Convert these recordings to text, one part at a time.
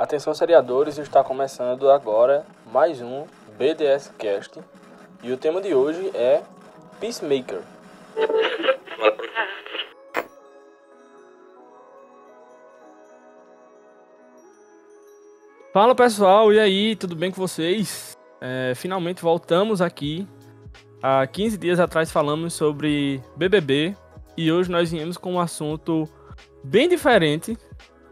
Atenção seriadores, está começando agora mais um BDS Cast. E o tema de hoje é Peacemaker. Fala pessoal, e aí, tudo bem com vocês? É, finalmente voltamos aqui. Há 15 dias atrás falamos sobre BBB e hoje nós viemos com um assunto bem diferente,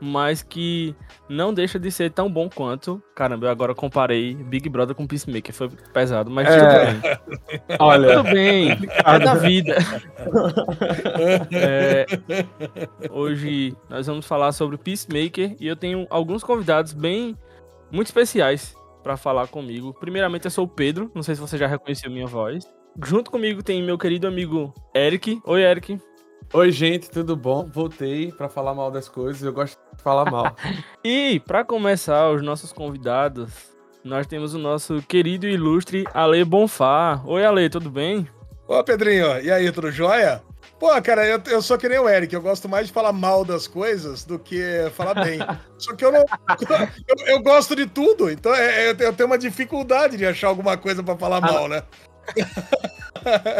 mas que não deixa de ser tão bom quanto. Caramba, eu agora comparei Big Brother com Peacemaker, foi pesado, mas é. tudo bem. Olha, tudo bem, é da vida. é, hoje nós vamos falar sobre Peacemaker e eu tenho alguns convidados bem muito especiais para falar comigo. Primeiramente, eu sou o Pedro, não sei se você já reconheceu minha voz. Junto comigo tem meu querido amigo Eric. Oi, Eric. Oi, gente, tudo bom? Voltei para falar mal das coisas, eu gosto de falar mal. e para começar, os nossos convidados, nós temos o nosso querido e ilustre Ale Bonfá. Oi, Ale, tudo bem? Ô, Pedrinho, e aí, tudo jóia? Pô, cara, eu, eu sou que nem o Eric, eu gosto mais de falar mal das coisas do que falar bem. Só que eu não. Eu, eu gosto de tudo, então é, é, eu tenho uma dificuldade de achar alguma coisa para falar ah, mal, né?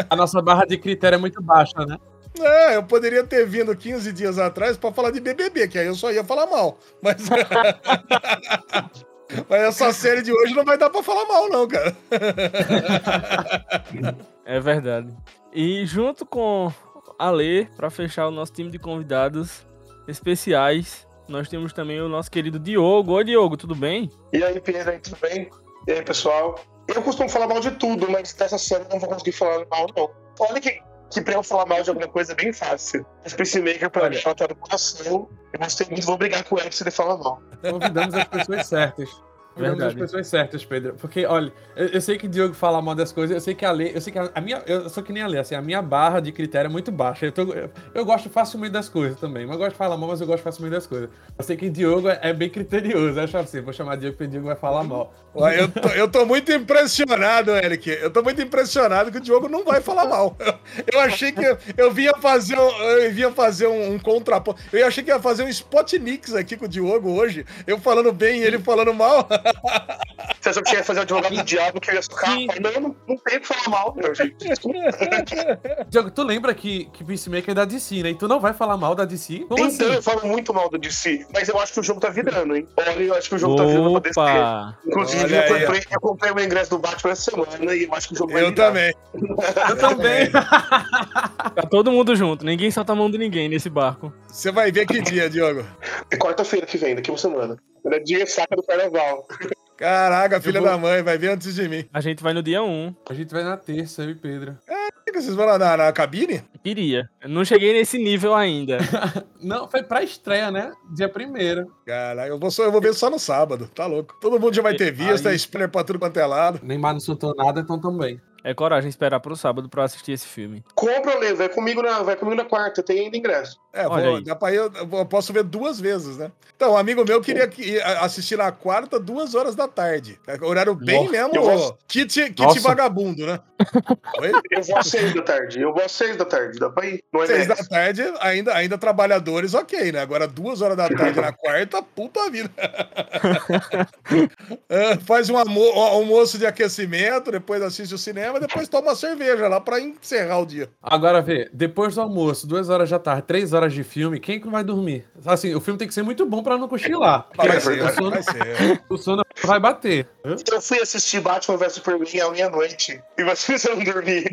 A nossa barra de critério é muito baixa, né? É, eu poderia ter vindo 15 dias atrás para falar de BBB, que aí eu só ia falar mal. Mas. Mas essa série de hoje não vai dar para falar mal, não, cara. É verdade. E junto com a Lê, para fechar o nosso time de convidados especiais, nós temos também o nosso querido Diogo. Oi, Diogo, tudo bem? E aí, Pedro, tudo bem? E aí, pessoal? Eu costumo falar mal de tudo, mas dessa série eu não vou conseguir falar mal, não. Olha que que pra eu falar mal de alguma coisa é bem fácil. Mas Peacemaker, pra deixar tá no coração, eu gostei muito, vou brigar com o Ed se ele falar mal. Convidamos as pessoas certas. Verdade. as pessoas certas, Pedro. Porque, olha, eu, eu, sei que o Diogo fala mal das coisas, eu sei que a lei, eu sei que a, a, minha, eu sou que nem a lei, assim, a minha barra de critério é muito baixa. Eu, tô, eu, eu, gosto facilmente das coisas também, mas eu gosto de falar mal, mas eu gosto facilmente das coisas. Eu sei que o Diogo é, é bem criterioso, acho assim, vou chamar Diogo porque o Diogo vai falar mal. Eu tô, eu tô muito impressionado, Eric. Eu tô muito impressionado que o Diogo não vai falar mal. Eu, achei que eu, vinha fazer, eu vinha fazer um, um contraponto. Eu achei que ia fazer um Spotnix aqui com o Diogo hoje. Eu falando bem e ele falando mal. Você achou que ia fazer o advogado do diabo que eu ia socar? Não, não, não tem que falar mal, meu gente. Diogo, tu lembra que, que Peacemaker é da DC, né? E tu não vai falar mal da DC? Como então, assim? eu falo muito mal da DC, mas eu acho que o jogo tá virando, hein? Olha, eu acho que o jogo Opa. tá virando pra DC. Inclusive, eu comprei, eu comprei o ingresso do Batman essa semana e eu acho que o jogo vai Eu virar. também. eu também. tá todo mundo junto, ninguém solta a mão de ninguém nesse barco. Você vai ver que dia, Diogo? É quarta-feira que vem, daqui uma semana. É dia saca do carnaval. Caraca, filha vou... da mãe, vai vir antes de mim. A gente vai no dia 1. A gente vai na terça, eu e Pedro. É, vocês vão lá na, na cabine? Iria. Eu não cheguei nesse nível ainda. não, foi pra estreia, né? Dia primeiro. Caraca, eu vou, só, eu vou ver só no sábado, tá louco. Todo mundo já vai ter visto, Aí... é spoiler pra tudo quanto é lado. Neymar não soltou nada, então também. É coragem esperar pro sábado pra assistir esse filme. Compra, Lê, vai comigo na, vai comigo na quarta, tem ainda ingresso. É, vou, dá pra ir, eu posso ver duas vezes, né? Então, um amigo meu queria assistir na quarta, duas horas da tarde. É horário bem Nossa, mesmo, vou... kit, kit vagabundo, né? eu vou às seis da tarde, eu vou às seis da tarde, dá pra ir. É seis da tarde, ainda, ainda trabalhadores, ok, né? Agora duas horas da tarde na quarta, puta vida. É, faz um almoço de aquecimento, depois assiste o cinema, depois toma uma cerveja lá pra encerrar o dia. Agora, vê, depois do almoço, duas horas da tarde, três horas de filme, quem que vai dormir? Assim, o filme tem que ser muito bom pra não cochilar. Vai ser, o sono, vai ser. O sono vai bater. Eu fui assistir Batman vs Superman à meia-noite e vocês não dormir.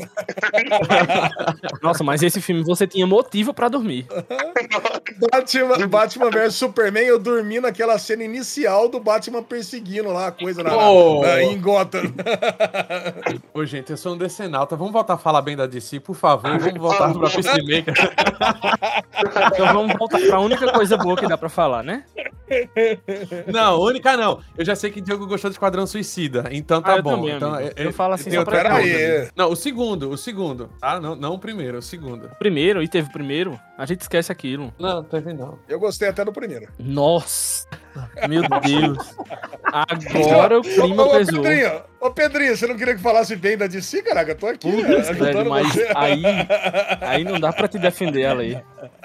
Nossa, mas esse filme você tinha motivo pra dormir. Batman, Batman vs Superman, eu dormi naquela cena inicial do Batman perseguindo lá a coisa na, oh. na, em Gotham. Ô, gente, eu sou um decenalta. Vamos voltar a falar bem da DC, por favor. Vamos voltar pra Peacemaker. então vamos voltar pra única coisa boa que dá pra falar, né? Não, única não. Eu já sei que o Diogo gostou do Esquadrão Suicida, então tá ah, bom. Também, então, eu, eu falo assim só pra aí. Não, o segundo, o segundo. Ah, não, não o primeiro, o segundo. Primeiro? E teve o primeiro? A gente esquece aquilo. Não, teve não. Eu gostei até do primeiro. Nossa! Meu Deus! Agora o clima ô, pesou. Pedrinho, ô Pedrinho, você não queria que falasse bem da DC, caraca? Eu tô aqui, Putz, velho, mas aí, aí não dá pra te defender ela aí.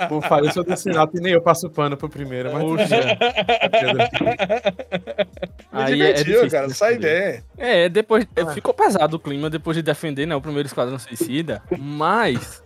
Pô, falei sou desse e nem eu passo pano pro primeiro, mas... Puxa. aí é divertiu, é cara, sai bem. É, depois... Ah. Ficou pesado o clima depois de defender, né, o primeiro Esquadrão Suicida, mas...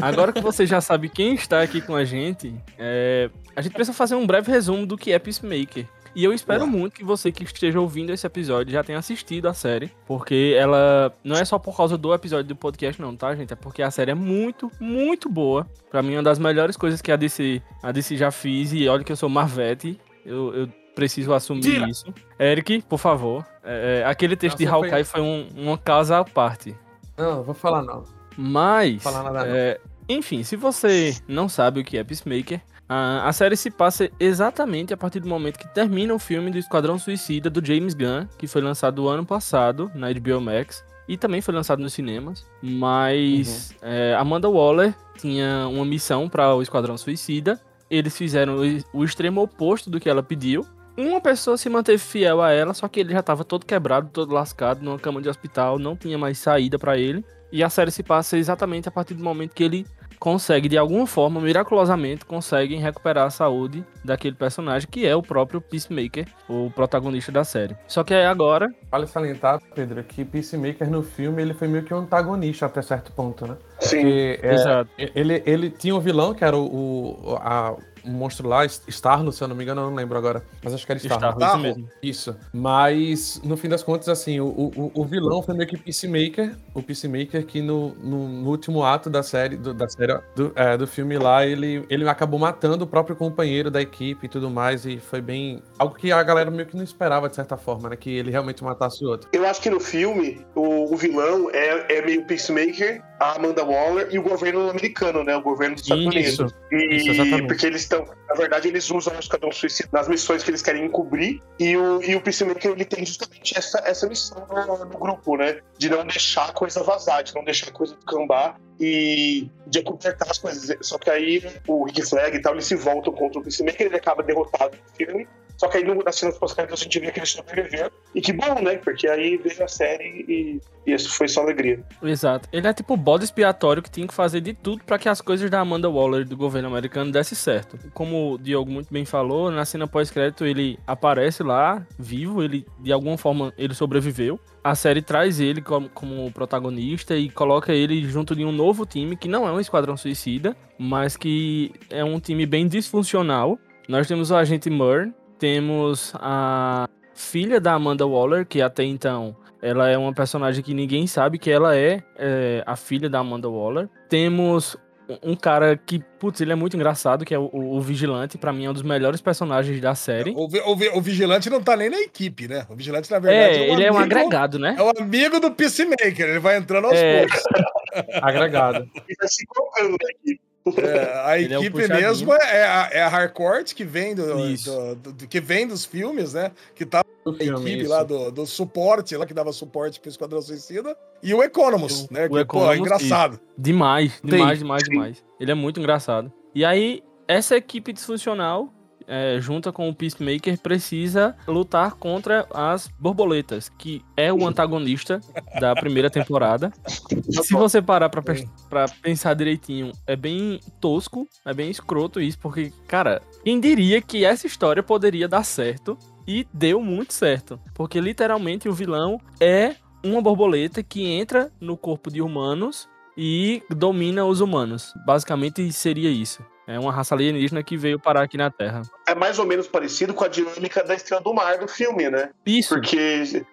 Agora que você já sabe quem está aqui com a gente, é, a gente precisa fazer um breve resumo do que é Peacemaker. E eu espero muito que você que esteja ouvindo esse episódio já tenha assistido a série, porque ela não é só por causa do episódio do podcast não, tá, gente? É porque a série é muito, muito boa. Para mim, uma das melhores coisas que a DC, a DC já fez, e olha que eu sou Marvete, eu, eu preciso assumir Tira. isso. Eric, por favor, é, é aquele texto Nossa, de Hawkeye foi, foi um, uma casa à parte. Não, vou falar não. Mas, falar nada, é, enfim, se você não sabe o que é Peacemaker, a, a série se passa exatamente a partir do momento que termina o filme do Esquadrão Suicida do James Gunn, que foi lançado ano passado na HBO Max e também foi lançado nos cinemas. Mas uhum. é, Amanda Waller tinha uma missão para o Esquadrão Suicida. Eles fizeram o, o extremo oposto do que ela pediu. Uma pessoa se manteve fiel a ela, só que ele já estava todo quebrado, todo lascado, numa cama de hospital, não tinha mais saída para ele. E a série se passa exatamente a partir do momento que ele consegue, de alguma forma, miraculosamente, conseguem recuperar a saúde daquele personagem que é o próprio Peacemaker, o protagonista da série. Só que aí agora. Vale salientar, Pedro, que Peacemaker no filme ele foi meio que um antagonista até certo ponto, né? Sim, Porque, é, exato. Ele, ele tinha um vilão que era o, o a, monstro lá, Starlo, se eu não me engano, eu não lembro agora. Mas acho que era Starlo. Starlo, isso mesmo. Isso. Mas, no fim das contas, assim, o, o, o vilão foi meio que Peacemaker. O Peacemaker que no, no, no último ato da série, do, da série do, é, do filme lá, ele, ele acabou matando o próprio companheiro da equipe e tudo mais. E foi bem... Algo que a galera meio que não esperava, de certa forma, né? Que ele realmente matasse o outro. Eu acho que no filme, o, o vilão é, é meio Peacemaker, a Amanda Waller e o governo americano, né? O governo dos Estados Unidos. E, Isso, exatamente. Porque eles estão, na verdade, eles usam o Esquadrão Suicida nas missões que eles querem encobrir. E o, e o Peacemaker, ele tem justamente essa, essa missão no, no grupo, né? De não deixar a coisa vazar, de não deixar a coisa cambar e de completar as coisas. Só que aí o Rick Flag e tal, eles se voltam contra o Peacemaker, ele acaba derrotado no filme. Só que aí no, nas cenas pós-créditos a gente vê que ele sobreviveu. E que bom, né? Porque aí veio a série e, e isso foi só alegria. Exato. Ele é tipo o bode expiatório que tinha que fazer de tudo para que as coisas da Amanda Waller do governo americano dessem certo. Como o Diogo muito bem falou, na cena pós-crédito ele aparece lá, vivo, ele de alguma forma ele sobreviveu. A série traz ele como, como protagonista e coloca ele junto de um novo time que não é um Esquadrão Suicida, mas que é um time bem disfuncional. Nós temos o agente Murn, temos a filha da Amanda Waller, que até então ela é uma personagem que ninguém sabe que ela é, é a filha da Amanda Waller. Temos um cara que, putz, ele é muito engraçado, que é o, o, Vigilante, para mim é um dos melhores personagens da série. O, o, o, Vigilante não tá nem na equipe, né? O Vigilante, na verdade, é, é um ele amigo, é um agregado, né? É o amigo do Peacemaker, ele vai entrando aos é... poucos. agregado. Ele tá se colocando na equipe. É, a Ele é equipe é mesmo é a, é a Harcourt, que vem do, do, do, do, que vem dos filmes, né? Que tá a equipe isso. lá do, do suporte, lá que dava suporte pro Esquadrão Suicida. E o Economus, né? O que, Economus, pô, é engraçado. Isso. Demais, demais, demais, demais. Ele é muito engraçado. E aí, essa equipe disfuncional é, junta com o Peacemaker, precisa lutar contra as borboletas, que é o antagonista da primeira temporada. Se você parar pra, pra pensar direitinho, é bem tosco, é bem escroto isso, porque, cara, quem diria que essa história poderia dar certo e deu muito certo. Porque literalmente o vilão é uma borboleta que entra no corpo de humanos e domina os humanos. Basicamente seria isso. É uma raça alienígena que veio parar aqui na Terra. É mais ou menos parecido com a dinâmica da Estrela do Mar do filme, né? Isso. Porque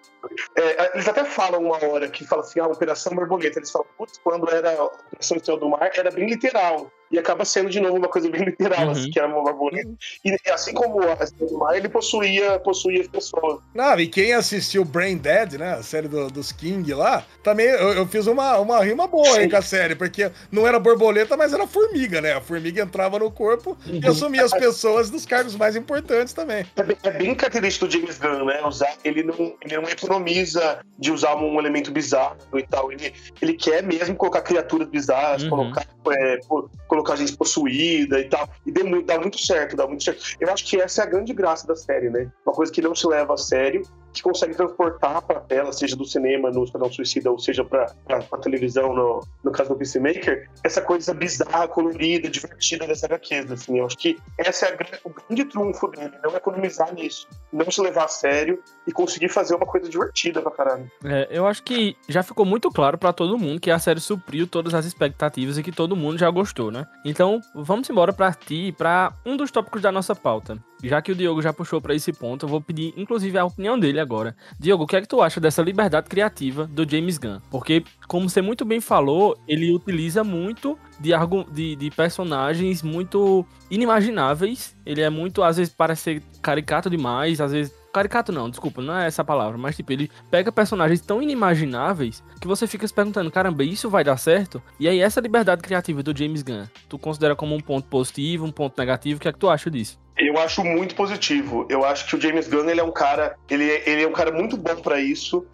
é, eles até falam uma hora que fala assim, a ah, Operação Borboleta. Eles falam, putz, quando era a Operação Estrela do Mar, era bem literal e acaba sendo de novo uma coisa bem literal, uhum. assim, que era uma borboleta. E assim como a do Mar, ele possuía, possuía as pessoas. Não, e quem assistiu Brain Dead, né, a série do, dos King lá, também eu, eu fiz uma, uma rima boa aí com a série, porque não era borboleta, mas era formiga, né? A formiga entrava no corpo uhum. e assumia as pessoas dos cargos mais importantes também. É bem, é bem característico do James Gunn, né? Usar, ele, não, ele não economiza de usar um elemento bizarro e tal. Ele, ele quer mesmo colocar criaturas bizarras, uhum. colocar, é, colocar gente possuída e tal. E deu, dá muito certo, dá muito certo. Eu acho que essa é a grande graça da série, né? Uma coisa que não se leva a sério, que consegue transportar para a tela, seja do cinema no Esquadrão Suicida ou seja para a televisão, no, no caso do Peacemaker, essa coisa bizarra, colorida, divertida dessa HQs. Assim. Eu acho que esse é a, o grande trunfo dele, não economizar nisso, não se levar a sério e conseguir fazer uma coisa divertida pra caralho. É, eu acho que já ficou muito claro para todo mundo que a série supriu todas as expectativas e que todo mundo já gostou, né? Então, vamos embora para ti, para um dos tópicos da nossa pauta. Já que o Diogo já puxou para esse ponto, eu vou pedir, inclusive, a opinião dele agora. Diogo, o que é que tu acha dessa liberdade criativa do James Gunn? Porque, como você muito bem falou, ele utiliza muito de, de, de personagens muito inimagináveis. Ele é muito, às vezes, parece caricato demais, às vezes Caricato não, desculpa, não é essa palavra, mas tipo, ele pega personagens tão inimagináveis que você fica se perguntando, caramba, isso vai dar certo? E aí, essa liberdade criativa do James Gunn, tu considera como um ponto positivo, um ponto negativo? O que é que tu acha disso? Eu acho muito positivo. Eu acho que o James Gunn ele é um cara, ele, ele é um cara muito bom para isso,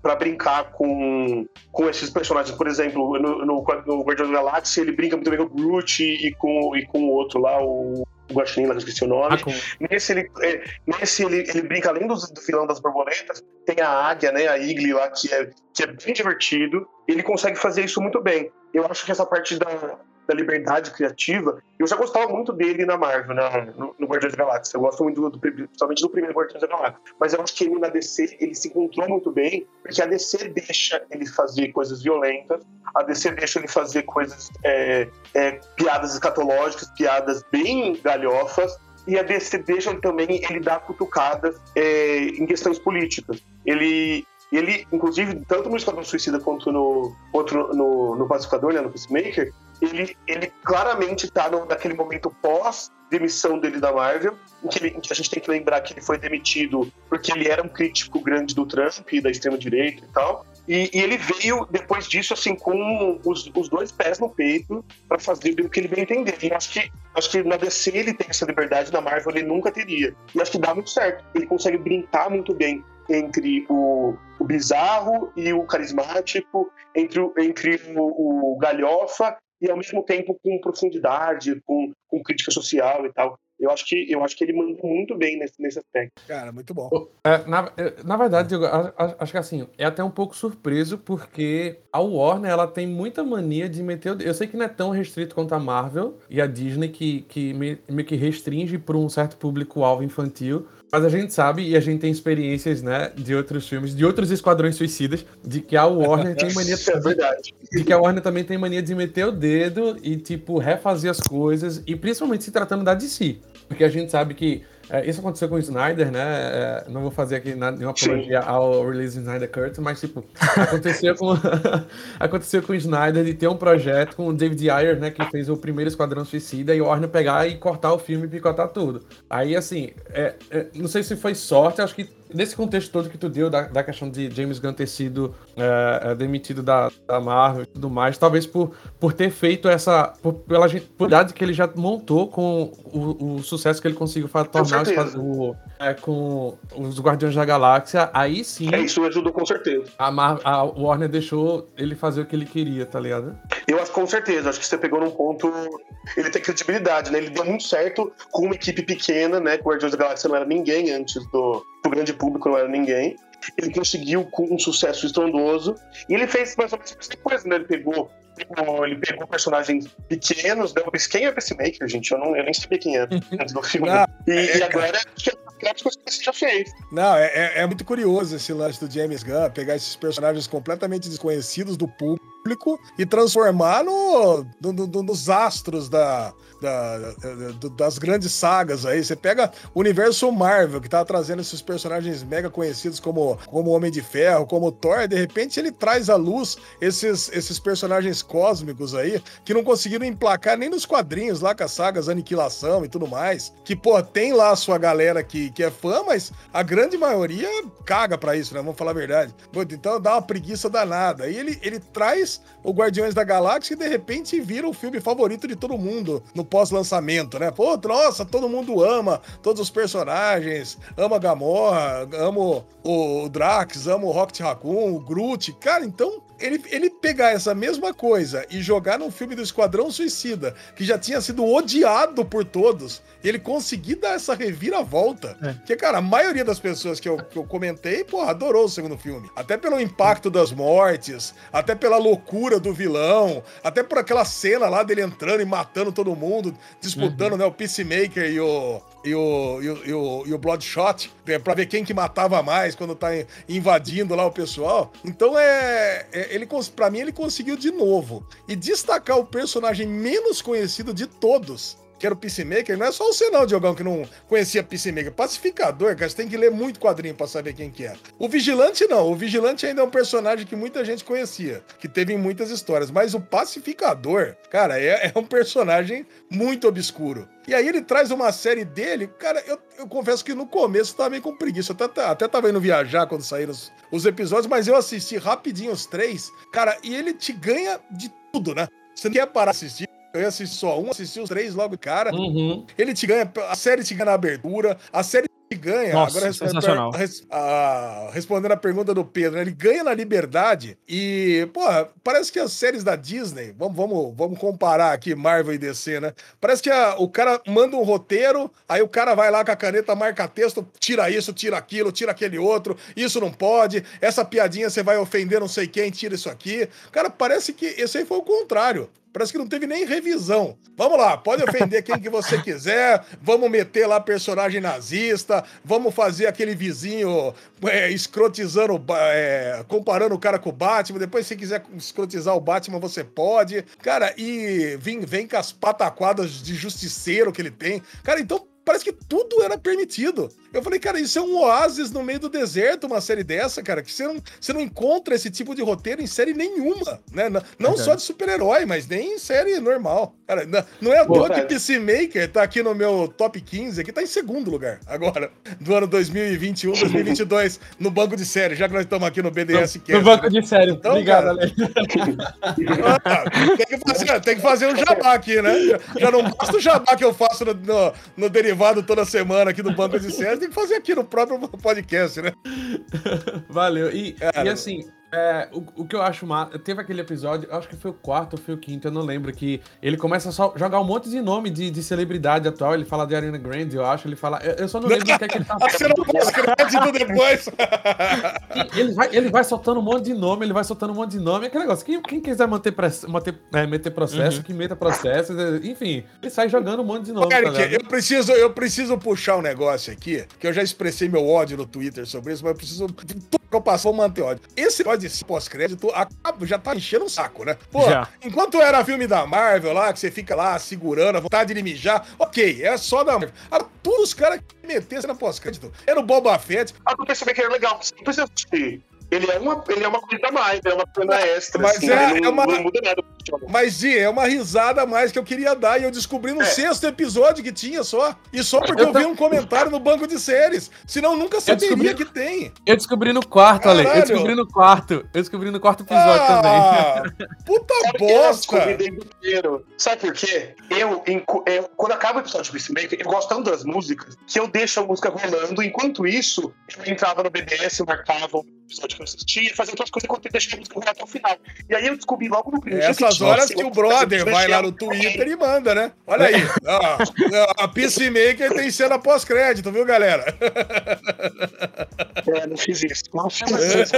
para brincar com, com esses personagens. Por exemplo, no, no, no Guardião da Galáxia ele brinca muito bem com o Groot e com, e com o outro lá, o Guaxinim, lá esqueci o nome. Ah, nesse, ele, é, nesse ele, ele brinca, além do, do vilão das borboletas, tem a águia, né, a Igli lá, que é, que é bem divertido. Ele consegue fazer isso muito bem. Eu acho que essa parte da, da liberdade criativa. Eu já gostava muito dele na Marvel, né, no, no Guardiões da Galáxia. Eu gosto muito, do, principalmente do primeiro Guardiões da Galáxia. Mas eu acho que ele na DC, ele se encontrou muito bem, porque a DC deixa ele fazer coisas violentas, a DC deixa ele fazer coisas, é, é, piadas escatológicas, piadas bem galhofas, e a DC deixa ele também ele dar cutucadas é, em questões políticas. Ele, ele, inclusive, tanto no Esquadrão Suicida quanto no, outro, no, no Pacificador, né, no Peacemaker, ele, ele claramente está naquele momento pós-demissão dele da Marvel, em que, ele, em que, a gente tem que lembrar que ele foi demitido porque ele era um crítico grande do Trump e da extrema-direita e tal. E, e, ele veio, depois disso, assim, com os, os dois pés no peito para fazer o que ele bem entender. E acho que, acho que na DC ele tem essa liberdade, na Marvel ele nunca teria. E acho que dá muito certo. Ele consegue brincar muito bem entre o, o bizarro e o carismático, entre, entre o, o galhofa e ao mesmo tempo com profundidade, com, com crítica social e tal. Eu acho que, eu acho que ele manda muito bem nesse, nesse aspecto. Cara, muito bom. É, na, é, na verdade, eu acho que assim, é até um pouco surpreso porque a Warner ela tem muita mania de meter. Eu sei que não é tão restrito quanto a Marvel e a Disney, que, que meio que restringe para um certo público-alvo infantil. Mas a gente sabe e a gente tem experiências, né, de outros filmes, de outros esquadrões suicidas, de que a Warner tem mania. É verdade. De que a Warner também tem mania de meter o dedo e, tipo, refazer as coisas, e principalmente se tratando da DC. Porque a gente sabe que é, isso aconteceu com o Snyder, né? É, não vou fazer aqui nenhuma apologia ao release Snyder Cut, mas tipo, aconteceu com aconteceu com o Snyder de ter um projeto com o David Ayer, né, que fez o primeiro Esquadrão Suicida e o Warner pegar e cortar o filme e picotar tudo. Aí assim, é, é não sei se foi sorte, acho que nesse contexto todo que tu deu da, da questão de James Gunn ter sido é, é, demitido da, da, Marvel e tudo mais, talvez por, por ter feito essa. Por, pela quantidade que ele já montou com o, o sucesso que ele conseguiu tornar o, é, com os Guardiões da Galáxia, aí sim. É, isso ajudou com certeza. A, Mar a Warner deixou ele fazer o que ele queria, tá ligado? Eu acho com certeza, acho que você pegou num ponto. Ele tem credibilidade, né? Ele deu muito certo com uma equipe pequena, né? Que o Guardiões da Galáxia não era ninguém antes do, do grande público, não era ninguém. Ele conseguiu com um sucesso estrondoso. E ele fez mais ou menos a mesma coisa, né? Ele pegou, ele pegou personagens pequenos, né? Quem é o Peacemaker, gente? Eu, não, eu nem sabia quem era antes do filme. Não, e, é, e, agora coisas que você já fez. Não, é, é, é muito curioso esse lance do James Gunn, pegar esses personagens completamente desconhecidos do público e transformar no, no, no nos astros da, da, da, das grandes sagas aí. Você pega o universo Marvel, que tá trazendo esses personagens mega conhecidos como, como Homem de Ferro, como Thor, de repente ele traz à luz esses, esses personagens cósmicos aí, que não conseguiram emplacar nem nos quadrinhos lá com as sagas Aniquilação e tudo mais. Que, pô, tem lá a sua galera que, que é fã, mas a grande maioria caga pra isso, né? Vamos falar a verdade. Então dá uma preguiça danada. E ele, ele traz o Guardiões da Galáxia e de repente vira o filme favorito de todo mundo no pós-lançamento, né? Pô, nossa, todo mundo ama todos os personagens, ama Gamora, amo o Drax, amo o Rocket Raccoon, o Groot. Cara, então ele, ele pegar essa mesma coisa e jogar num filme do Esquadrão Suicida, que já tinha sido odiado por todos, ele conseguir dar essa reviravolta. É. Porque, cara, a maioria das pessoas que eu, que eu comentei, porra, adorou o segundo filme. Até pelo impacto das mortes, até pela loucura do vilão, até por aquela cena lá dele entrando e matando todo mundo, disputando, uhum. né, o Peacemaker e o, e o, e o, e o, e o Bloodshot, é, pra ver quem que matava mais quando tá invadindo lá o pessoal. Então é, é ele para mim ele conseguiu de novo e destacar o personagem menos conhecido de todos que era o Peacemaker, não é só o Senão, Diogão, que não conhecia Peacemaker. Pacificador, cara, você tem que ler muito quadrinho pra saber quem que é. O Vigilante não, o Vigilante ainda é um personagem que muita gente conhecia, que teve muitas histórias, mas o Pacificador, cara, é, é um personagem muito obscuro. E aí ele traz uma série dele, cara, eu, eu confesso que no começo eu tava meio com preguiça, eu até, até tava indo viajar quando saíram os, os episódios, mas eu assisti rapidinho os três, cara, e ele te ganha de tudo, né? Você não quer parar assistir, eu ia assistir só um, assisti os três logo, cara. Uhum. Ele te ganha, a série te ganha na abertura, a série te ganha. Nossa, agora sensacional. Res, a, respondendo a pergunta do Pedro, né, ele ganha na liberdade e, porra, parece que as séries da Disney, vamos, vamos, vamos comparar aqui Marvel e DC, né? Parece que a, o cara manda um roteiro, aí o cara vai lá com a caneta, marca texto, tira isso, tira aquilo, tira aquele outro, isso não pode, essa piadinha você vai ofender não sei quem, tira isso aqui. Cara, parece que esse aí foi o contrário. Parece que não teve nem revisão. Vamos lá, pode ofender quem que você quiser, vamos meter lá personagem nazista, vamos fazer aquele vizinho é, escrotizando, é, comparando o cara com o Batman. Depois, se quiser escrotizar o Batman, você pode. Cara, e vem, vem com as pataquadas de justiceiro que ele tem. Cara, então parece que tudo era permitido. Eu falei, cara, isso é um oásis no meio do deserto, uma série dessa, cara, que você não, você não encontra esse tipo de roteiro em série nenhuma, né? Não, não só de super-herói, mas nem em série normal. Cara, não, é à toa que Peacemaker tá aqui no meu top 15, aqui tá em segundo lugar, agora, do ano 2021, 2022, no banco de série, já que nós estamos aqui no BDS. No, no banco de série, então, obrigado, Ale. Ah, tem, que fazer, tem que fazer um jabá aqui, né? Já, já não basta o jabá que eu faço no, no, no derivado toda semana aqui no banco de série, tem que fazer aqui no próprio podcast, né? Valeu. E, e assim, é, o, o, que eu acho mal. Teve aquele episódio, acho que foi o quarto ou foi o quinto, eu não lembro, que ele começa a só jogar um monte de nome de, de celebridade atual. Ele fala de Ariana Grande, eu acho. Ele fala. Eu, eu só não lembro o que é que ele tá Você não crédito depois. ele, vai, ele vai soltando um monte de nome, ele vai soltando um monte de nome. Aquele negócio. Quem, quem quiser manter, manter, é, meter processo, uhum. que meta processo, enfim, ele sai jogando um monte de nome. Eric, tá eu, preciso, eu preciso puxar um negócio aqui, que eu já expressei meu ódio no Twitter sobre isso, mas eu preciso. Tudo que eu passo, vou manter ódio. Esse pode ser pós-crédito já tá enchendo o saco, né? Pô, já. enquanto era filme da Marvel lá, que você fica lá segurando a vontade de mijar, ok, é só da Marvel. Agora, todos os caras que meteram na pós-crédito. Era o Boba Fett. Ah, eu percebi que era legal, não precisa assistir. Ele é uma, ele é uma coisa a mais, é uma coisa extra. Mas assim, é, não, é uma. Não muda nada. Mas, Di, é uma risada a mais que eu queria dar. E eu descobri no é. sexto episódio que tinha só. E só porque eu, eu vi um comentário no banco de séries. Senão nunca saberia descobri... que tem. Eu descobri no quarto, Ale. Eu descobri no quarto. Eu descobri no quarto episódio ah, também. Puta bosta! Sabe por quê? Eu, eu, quando acaba o episódio de Peacemaker, eu gosto tanto das músicas que eu deixo a música rolando. Enquanto isso, eu entrava no BBS, marcava o episódio que eu assistia, fazia outras coisas enquanto eu deixava a música rolar até o final. E aí eu descobri logo no primeiro Essas que horas que o brother vai lá no Twitter e manda, né? Olha aí. a Peacemaker tem cena pós-crédito, viu, galera? É, não fiz isso. Não fiz isso.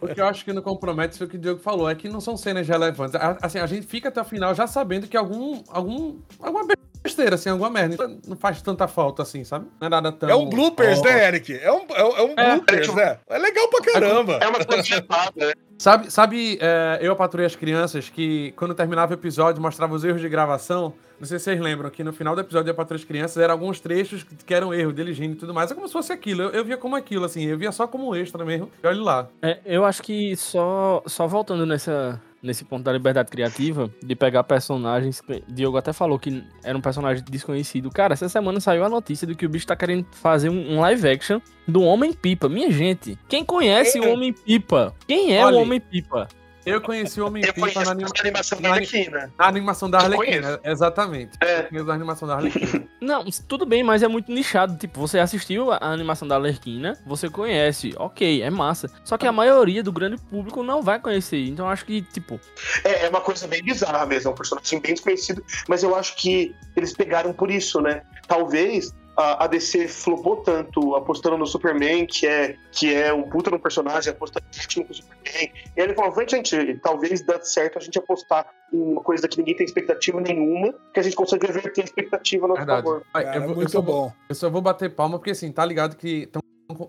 o que eu acho que não compromete foi o que o Diego falou, é que não são cenas relevantes. Assim, a gente fica até o final já sabendo que algum, algum, alguma besteira, assim, alguma merda. Então, não faz tanta falta assim, sabe? Não é nada tão. É um bloopers, oh. né, Eric? É um, é, um é, bloopers, é, né? É legal pra caramba. É uma coisa né? Sabe, sabe é, eu patrulhei as crianças que quando terminava o episódio mostrava os erros de gravação. Não sei se vocês lembram, que no final do episódio de Para Três Crianças eram alguns trechos que eram erro dele, e tudo mais. É como se fosse aquilo. Eu, eu, via como aquilo, assim. Eu via só como extra mesmo. E olha lá. É, eu acho que só, só voltando nessa, nesse ponto da liberdade criativa, de pegar personagens. Diogo até falou que era um personagem desconhecido. Cara, essa semana saiu a notícia de que o bicho tá querendo fazer um, um live action do Homem-Pipa. Minha gente, quem conhece é. o Homem-Pipa? Quem é Olha, o Homem-Pipa? Eu conheci o Homem-Pipa na, anima... animação da Arlequina. Na animação da Arlequina, exatamente. É. Eu conheço a animação da Arlequina. Não, tudo bem, mas é muito nichado. Tipo, você assistiu a animação da Arlequina, você conhece, ok, é massa. Só que a maioria do grande público não vai conhecer. Então acho que, tipo. É, é uma coisa bem bizarra mesmo, é um personagem bem desconhecido, mas eu acho que eles pegaram por isso, né? Talvez a, DC flopou tanto apostando no Superman, que é, que é um puta no personagem, apostando no Superman. E ele falou: gente, talvez dê certo a gente apostar em uma coisa que ninguém tem expectativa nenhuma, que a gente consegue reverter a expectativa a nosso Verdade. favor. Cara, eu, muito eu só, bom. Eu só vou bater palma, porque assim, tá ligado que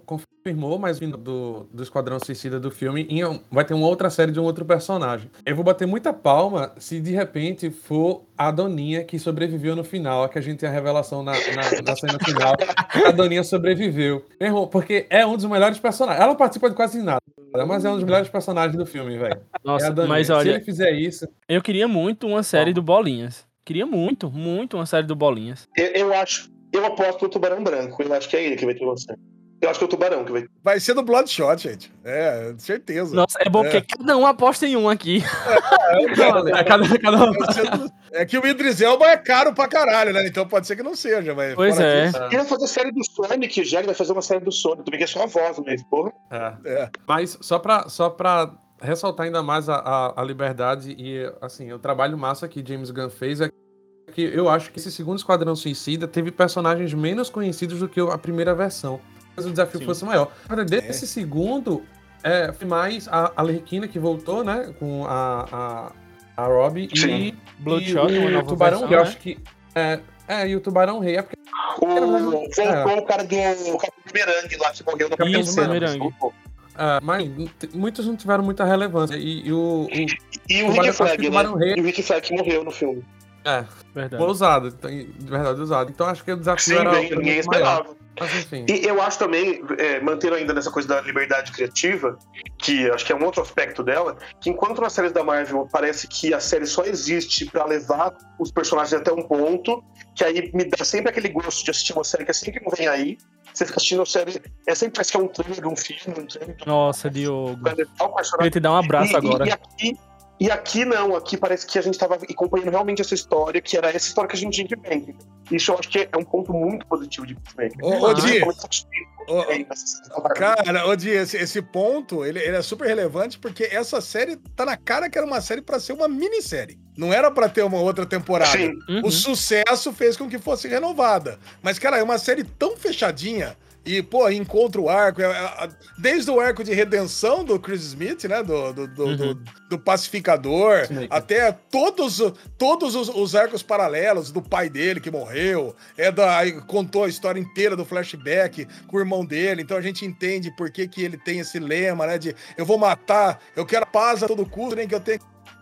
confirmou, mas vindo do, do Esquadrão Suicida do filme, vai ter uma outra série de um outro personagem. Eu vou bater muita palma se de repente for a Doninha que sobreviveu no final, a que a gente tem a revelação na, na, na cena final. A Doninha sobreviveu. Errou, porque é um dos melhores personagens. Ela não participa de quase nada, mas é um dos melhores personagens do filme, velho. Nossa, é mas olha. Se ele fizer isso. Eu queria muito uma série do Bolinhas. Queria muito, muito uma série do Bolinhas. Eu, eu acho. Eu aposto no Tubarão Branco. Eu acho que é ele que vai ter você. Eu acho que é o Tubarão que vai. Vai ser do Bloodshot, gente. É, certeza. Nossa, é bom é. porque cada um aposta em um aqui. É, é, é cada, cada um. É que o Idris Elba é caro pra caralho, né? Então pode ser que não seja, mas. Pois é. Ele vai fazer série do Sonic, já ele vai fazer uma série do Sonic. Tu vê que é só a voz mesmo, porra. É. é. Mas só pra, só pra ressaltar ainda mais a, a, a liberdade e, assim, o trabalho massa que James Gunn fez é que eu acho que esse segundo Esquadrão Suicida teve personagens menos conhecidos do que a primeira versão o desafio Sim. fosse maior. Agora, desse é. segundo, é, foi mais a Alerquina que voltou, né? Com a, a, a Robbie e, Bloodshot, e o Tubarão, versão, que eu né? acho que. É, é, e o Tubarão Rei. É porque, o, voltou é. o cara do Bumerangue lá, que morreu no Capitão Isso, Bumerangue. É, mas muitos não tiveram muita relevância. E, e o, o, e, e o, o Rick Flag, né? Rei... E o Rick Flag morreu no filme. É, verdade. foi usado, de verdade usado. Então acho que o desafio Sim, era. Bem, ninguém esperava. E eu acho também, é, mantendo ainda nessa coisa da liberdade criativa, que acho que é um outro aspecto dela, que enquanto nas séries da Marvel parece que a série só existe para levar os personagens até um ponto, que aí me dá sempre aquele gosto de assistir uma série que é sempre que vem aí. Você fica assistindo a série, é sempre parece que é um trailer, um filme, um trailer. Nossa, Diogo. Queria te dar um abraço e, agora. E, e aqui, e aqui não, aqui parece que a gente estava acompanhando realmente essa história, que era essa história que a gente tinha de Bank. Isso eu acho que é um ponto muito positivo de Peacemaker. Ô, ô Di, ô, cara, ô Di, esse, esse ponto, ele, ele, é super relevante porque essa série tá na cara que era uma série para ser uma minissérie. Não era para ter uma outra temporada. Uhum. O sucesso fez com que fosse renovada. Mas, cara, é uma série tão fechadinha e, pô, encontra o arco. É, é, desde o arco de redenção do Chris Smith, né? Do, do, do, uhum. do, do pacificador, Sim. até todos, todos os, os, arcos paralelos do pai dele que morreu. É da, contou a história inteira do flashback com o irmão dele. Então a gente entende por que, que ele tem esse lema, né? De eu vou matar, eu quero paz a todo custo, nem que eu tenha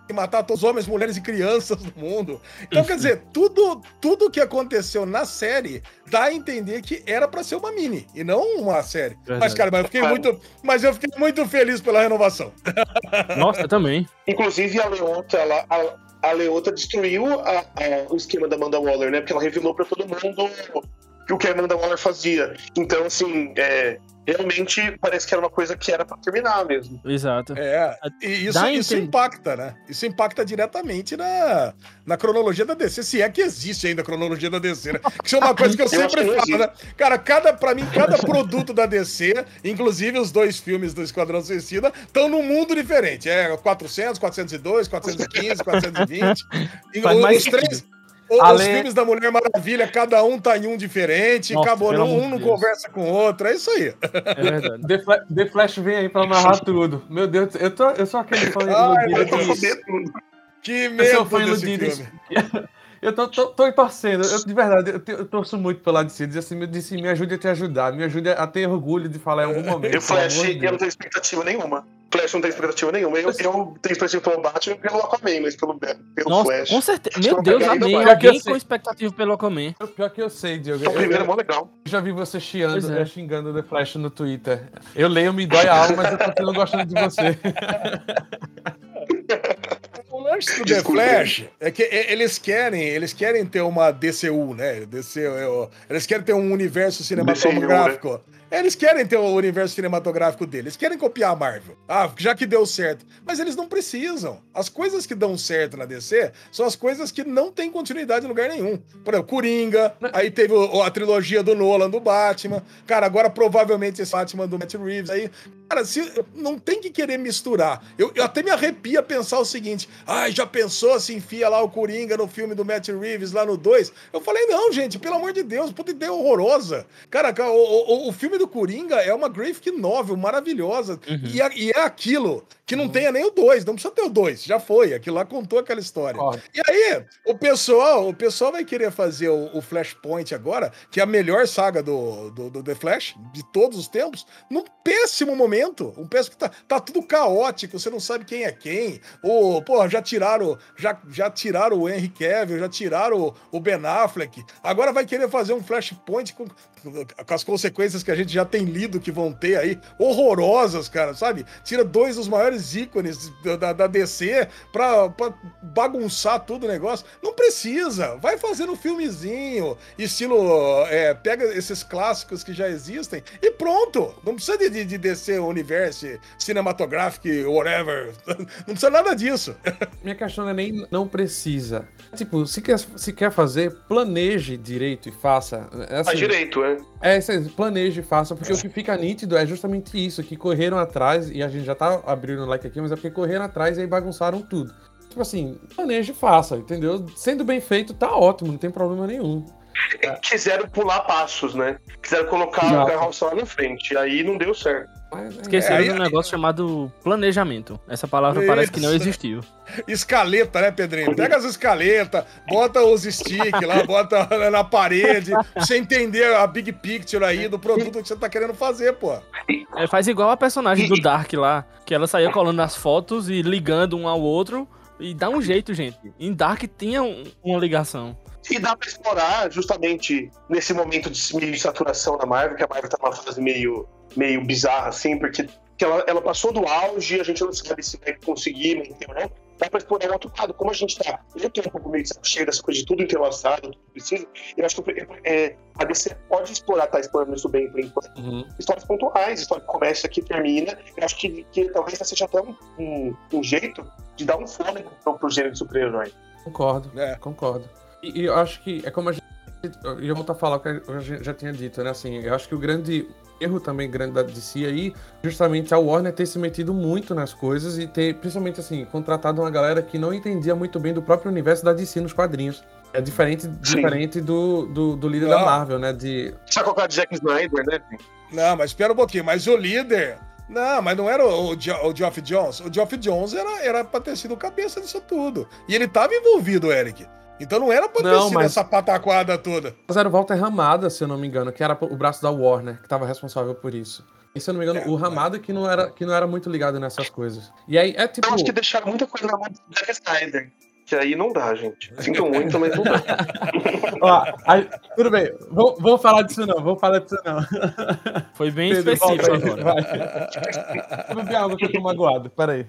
e matar todos os homens, mulheres e crianças do mundo. Então, quer dizer, tudo tudo que aconteceu na série dá a entender que era para ser uma mini e não uma série. Verdade. Mas, cara, mas eu fiquei muito, mas eu fiquei muito feliz pela renovação. Nossa, eu também. Inclusive a Leota, ela, a, a Leota destruiu a, a, o esquema da Amanda Waller, né? Porque ela revelou para todo mundo o que a Amanda Waller fazia. Então, assim, é, realmente parece que era uma coisa que era para terminar mesmo. Exato. É, e isso, isso impacta, né? Isso impacta diretamente na, na cronologia da DC, se é que existe ainda a cronologia da DC, né? Que isso é uma coisa que eu, eu sempre falo, né? Cara, cada, pra mim, cada produto da DC, inclusive os dois filmes do Esquadrão Suicida, estão num mundo diferente. É 400, 402, 415, 420. E os três... Os Ale... filmes da Mulher Maravilha, cada um tá em um diferente, Nossa, acabou, um, um não conversa com o outro, é isso aí. É verdade. The, Flash, The Flash vem aí pra narrar tudo. Meu Deus, eu, tô, eu sou aquele fã Ai, iludido. Que medo eu sou fã iludido. Eu tô, tô, tô torcendo, eu, de verdade, eu, eu torço muito pela DC. Diz assim, DC, me ajude a te ajudar, me ajude a ter orgulho de falar em algum momento. Eu Flash, eu não tenho expectativa nenhuma. Flash não tem expectativa nenhuma. Eu, eu tenho expectativa pelo Batman e pelo Aquaman, mas pelo, pelo Nossa, Flash. Com certeza. Meu Deus, amém. Alguém com expectativa pelo Aquaman. Pior que eu sei, Diogo. Então, o Eu, primeiro é mó legal. já vi você chiando, é. eh, xingando The Flash no Twitter. Eu leio, me dói a alma, mas eu continuo gostando de você. O lance do The. Flash é que eles querem, eles querem ter uma DCU, né? DC, é, o- eles querem ter um universo cinematográfico. Eles querem ter o universo cinematográfico deles, eles querem copiar a Marvel. Ah, já que deu certo. Mas eles não precisam. As coisas que dão certo na DC são as coisas que não têm continuidade em lugar nenhum. Por exemplo, Coringa, aí teve a trilogia do Nolan do Batman. Cara, agora provavelmente esse Batman do Matt Reeves aí. Cara, se, não tem que querer misturar. Eu, eu até me arrepia pensar o seguinte: ai, já pensou se enfia lá o Coringa no filme do Matt Reeves lá no 2? Eu falei, não, gente, pelo amor de Deus, puta ideia horrorosa. Cara, ca- o, o, o filme do Coringa é uma graphic novel maravilhosa. E, é, e é aquilo que não tenha nem o 2, não precisa ter o 2, já foi. Aquilo lá contou aquela história. E aí, o pessoal, o pessoal vai querer fazer o, o Flashpoint agora, que é a melhor saga do, do, do The Flash, de todos os tempos, num péssimo momento. Um péssimo que tá, tá tudo caótico, você não sabe quem é quem. O, pô, já tiraram, já, já tiraram o Henry Cavill, já tiraram o, o Ben Affleck. Agora vai querer fazer um Flashpoint com, com as consequências que a gente já tem lido que vão ter aí, horrorosas, cara, sabe? Tira dois dos maiores ícones da, da- DC pra, pra bagunçar todo o negócio. Não precisa. Vai fazendo um filmezinho, estilo. é, pega esses clássicos que já existem e pronto. Não precisa de, de, de DC Universo, cinematográfico, whatever. Não precisa nada disso. Minha questão não é nem não precisa. Tipo, se quer, se quer fazer, planeje direito e faça. É, Faz assim, direito, é. é isso aí, planeje e faça, porque o que fica nítido é justamente isso, que correram atrás, e a gente já tá abrindo like aqui, mas é porque correram atrás e aí bagunçaram tudo. Tipo assim, planeje e faça, entendeu? Sendo bem feito, tá ótimo, não tem problema nenhum. Quiseram pular passos, né? Quiseram colocar Exato. a carroça lá na frente. Aí não deu certo. É, Esqueceram É, de um negócio chamado planejamento. Essa palavra parece que não Isso. existiu. Escaleta, né, Pedrinho? Pega as escaletas, bota os sticks lá, bota na parede, pra você entender a big picture aí do produto que você tá querendo fazer, pô. É, faz igual a personagem do Dark lá, que ela saía colando as fotos e ligando um ao outro. E dá um jeito, gente. Em Dark tinha um- uma ligação. E dá pra explorar justamente nesse momento de meio de saturação da Marvel, que a Marvel tá numa fase meio, meio bizarra, assim, porque que ela, ela passou do auge, a gente não sabe se vai conseguir manter ou não. Dá pra explorar o outro lado. Como a gente tá. Eu tô um pouco meio de saco cheio dessa coisa de tudo entrelaçado, tudo precisa. Eu acho que é, a DC pode explorar, tá explorando isso bem por enquanto. Uhum. Histórias pontuais, história que começa, que termina. Eu acho que, que talvez seja até um, um, um jeito de dar um fôlego pro, pro gênero de super-herói. Concordo, É. concordo. E, e eu acho que é como a gente. E eu vou a falar o que eu já, já tinha dito, né? Assim, eu acho que o grande erro também grande da DC aí, justamente a Warner ter se metido muito nas coisas e ter, principalmente assim, contratado uma galera que não entendia muito bem do próprio universo da DC nos quadrinhos. É diferente, diferente do, do, do líder da Não. Marvel, né? De. Só colocar Jack Snyder, né? Não, mas espera um pouquinho. Mas o líder. Não, mas não era o, Jo- o Geoff Jones. O Geoff Jones era, era pra ter sido o cabeça disso tudo. E ele tava envolvido, Eric. Então não era pra ter Não, sido mas- essa pataquada toda. Mas era o Walter Ramada, se eu não me engano, que era o braço da Warner, que estava responsável por isso. E se eu não me engano, É, o Ramada que não, era, que não era muito ligado nessas coisas. E aí é tipo. Eu acho que deixaram muita coisa na mão do Zack Snyder. Que aí não dá, gente. Sinto muito, mas não dá. Ó, aí- tudo bem, vamos, vamos falar disso não, vamos falar disso não. Foi bem Pedro, específico aí, agora. vai. Vou beber água que eu tô magoado, peraí.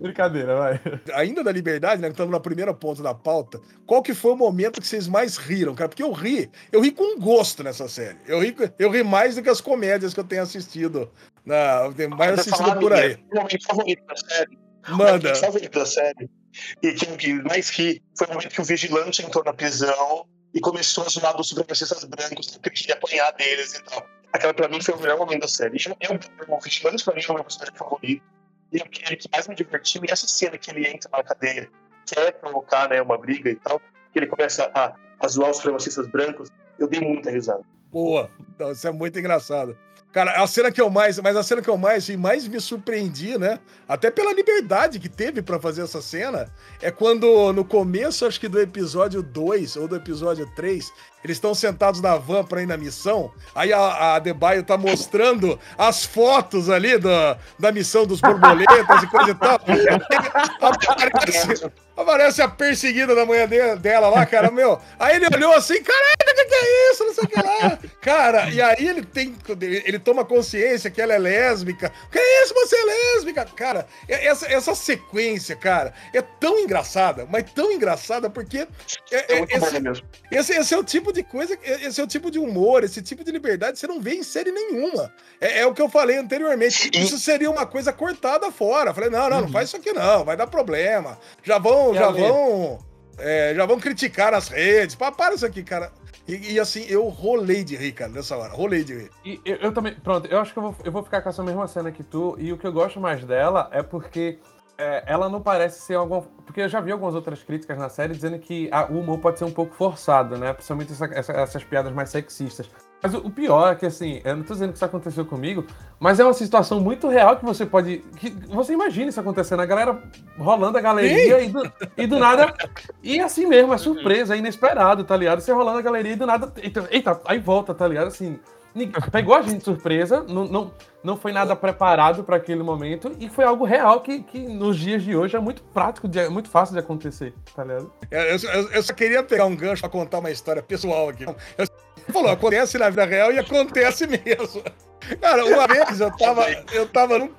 Brincadeira, vai. Ainda da liberdade, né? que Estamos na primeira ponta da pauta. Qual que foi o momento que vocês mais riram, cara? Porque eu ri, eu ri com gosto nessa série. Eu ri, eu ri mais do que as comédias que eu tenho assistido. Na, tenho mais assistido por aí. Meu momento favorito da série. Manda. momento favorito da série. E que o que mais ri foi o momento que o vigilante entrou na prisão e começou a zoar dos supremacistas brancos, que ele queria apanhar deles e tal. Aquela pra mim foi o melhor momento da série. Eu, eu, o vigilante pra mim é o meu personagem favorito. E o que, ele que mais me divertiu, e essa cena que ele entra na cadeia, quer provocar né, uma briga e tal, que ele começa a, a zoar os supremacistas brancos, eu dei muita risada. Boa. Então, isso é muito engraçado. Cara, a cena que eu mais, mas a cena que eu mais e mais me surpreendi, né? Até pela liberdade que teve para fazer essa cena, é quando no começo, acho que do episódio 2 ou do episódio 3, eles estão sentados na van pra ir na missão. Aí a, a Debaio tá mostrando as fotos ali da, da missão dos borboletas e coisa e tal. aparece, aparece a perseguida da manhã dela lá, cara, meu. Aí ele olhou assim, caralho, o que, que é isso? Não sei o que lá. Cara, e aí ele tem. Ele toma consciência que ela é lésbica. Que é isso, você é lésbica? Cara, essa, essa sequência, cara, é tão engraçada, mas tão engraçada porque. É, é, esse, esse, esse é o tipo de coisa, esse é o tipo de humor, esse tipo de liberdade você não vê em série nenhuma. É, é o que eu falei anteriormente. Isso seria uma coisa cortada fora. falei, não, não, não faz isso aqui não, vai dar problema. Já vão, já vão. É, já vão criticar nas redes. Pá, para isso aqui, cara. E, e, assim, eu rolei de rir, cara, nessa hora. Rolei de rir. E eu, eu, também. Pronto, eu acho que eu vou, eu vou ficar com essa mesma cena que tu. E o que eu gosto mais dela é porque é, ela não parece ser alguma. Porque eu já vi algumas outras críticas na série dizendo que a, o humor pode ser um pouco forçado, né? Principalmente essa, essa, essas piadas mais sexistas. Mas o, o, pior é que, assim, eu não tô dizendo que isso aconteceu comigo, mas é uma situação muito real que você pode. Que você imagina isso acontecendo, a galera rolando a galeria e do, e do, nada. E assim mesmo, é surpresa, é inesperado, tá ligado? Você rolando a galeria e do nada. Eita, aí volta, tá ligado? Assim pegou a gente de surpresa, não, não, não foi nada preparado para aquele momento e foi algo real que, que nos dias de hoje é muito prático, de, muito fácil de acontecer, tá ligado? É, eu, eu, eu só queria pegar um gancho para contar uma história pessoal aqui. Eu, falou, acontece na vida real e acontece mesmo. Cara, uma vez eu tava, eu tava num,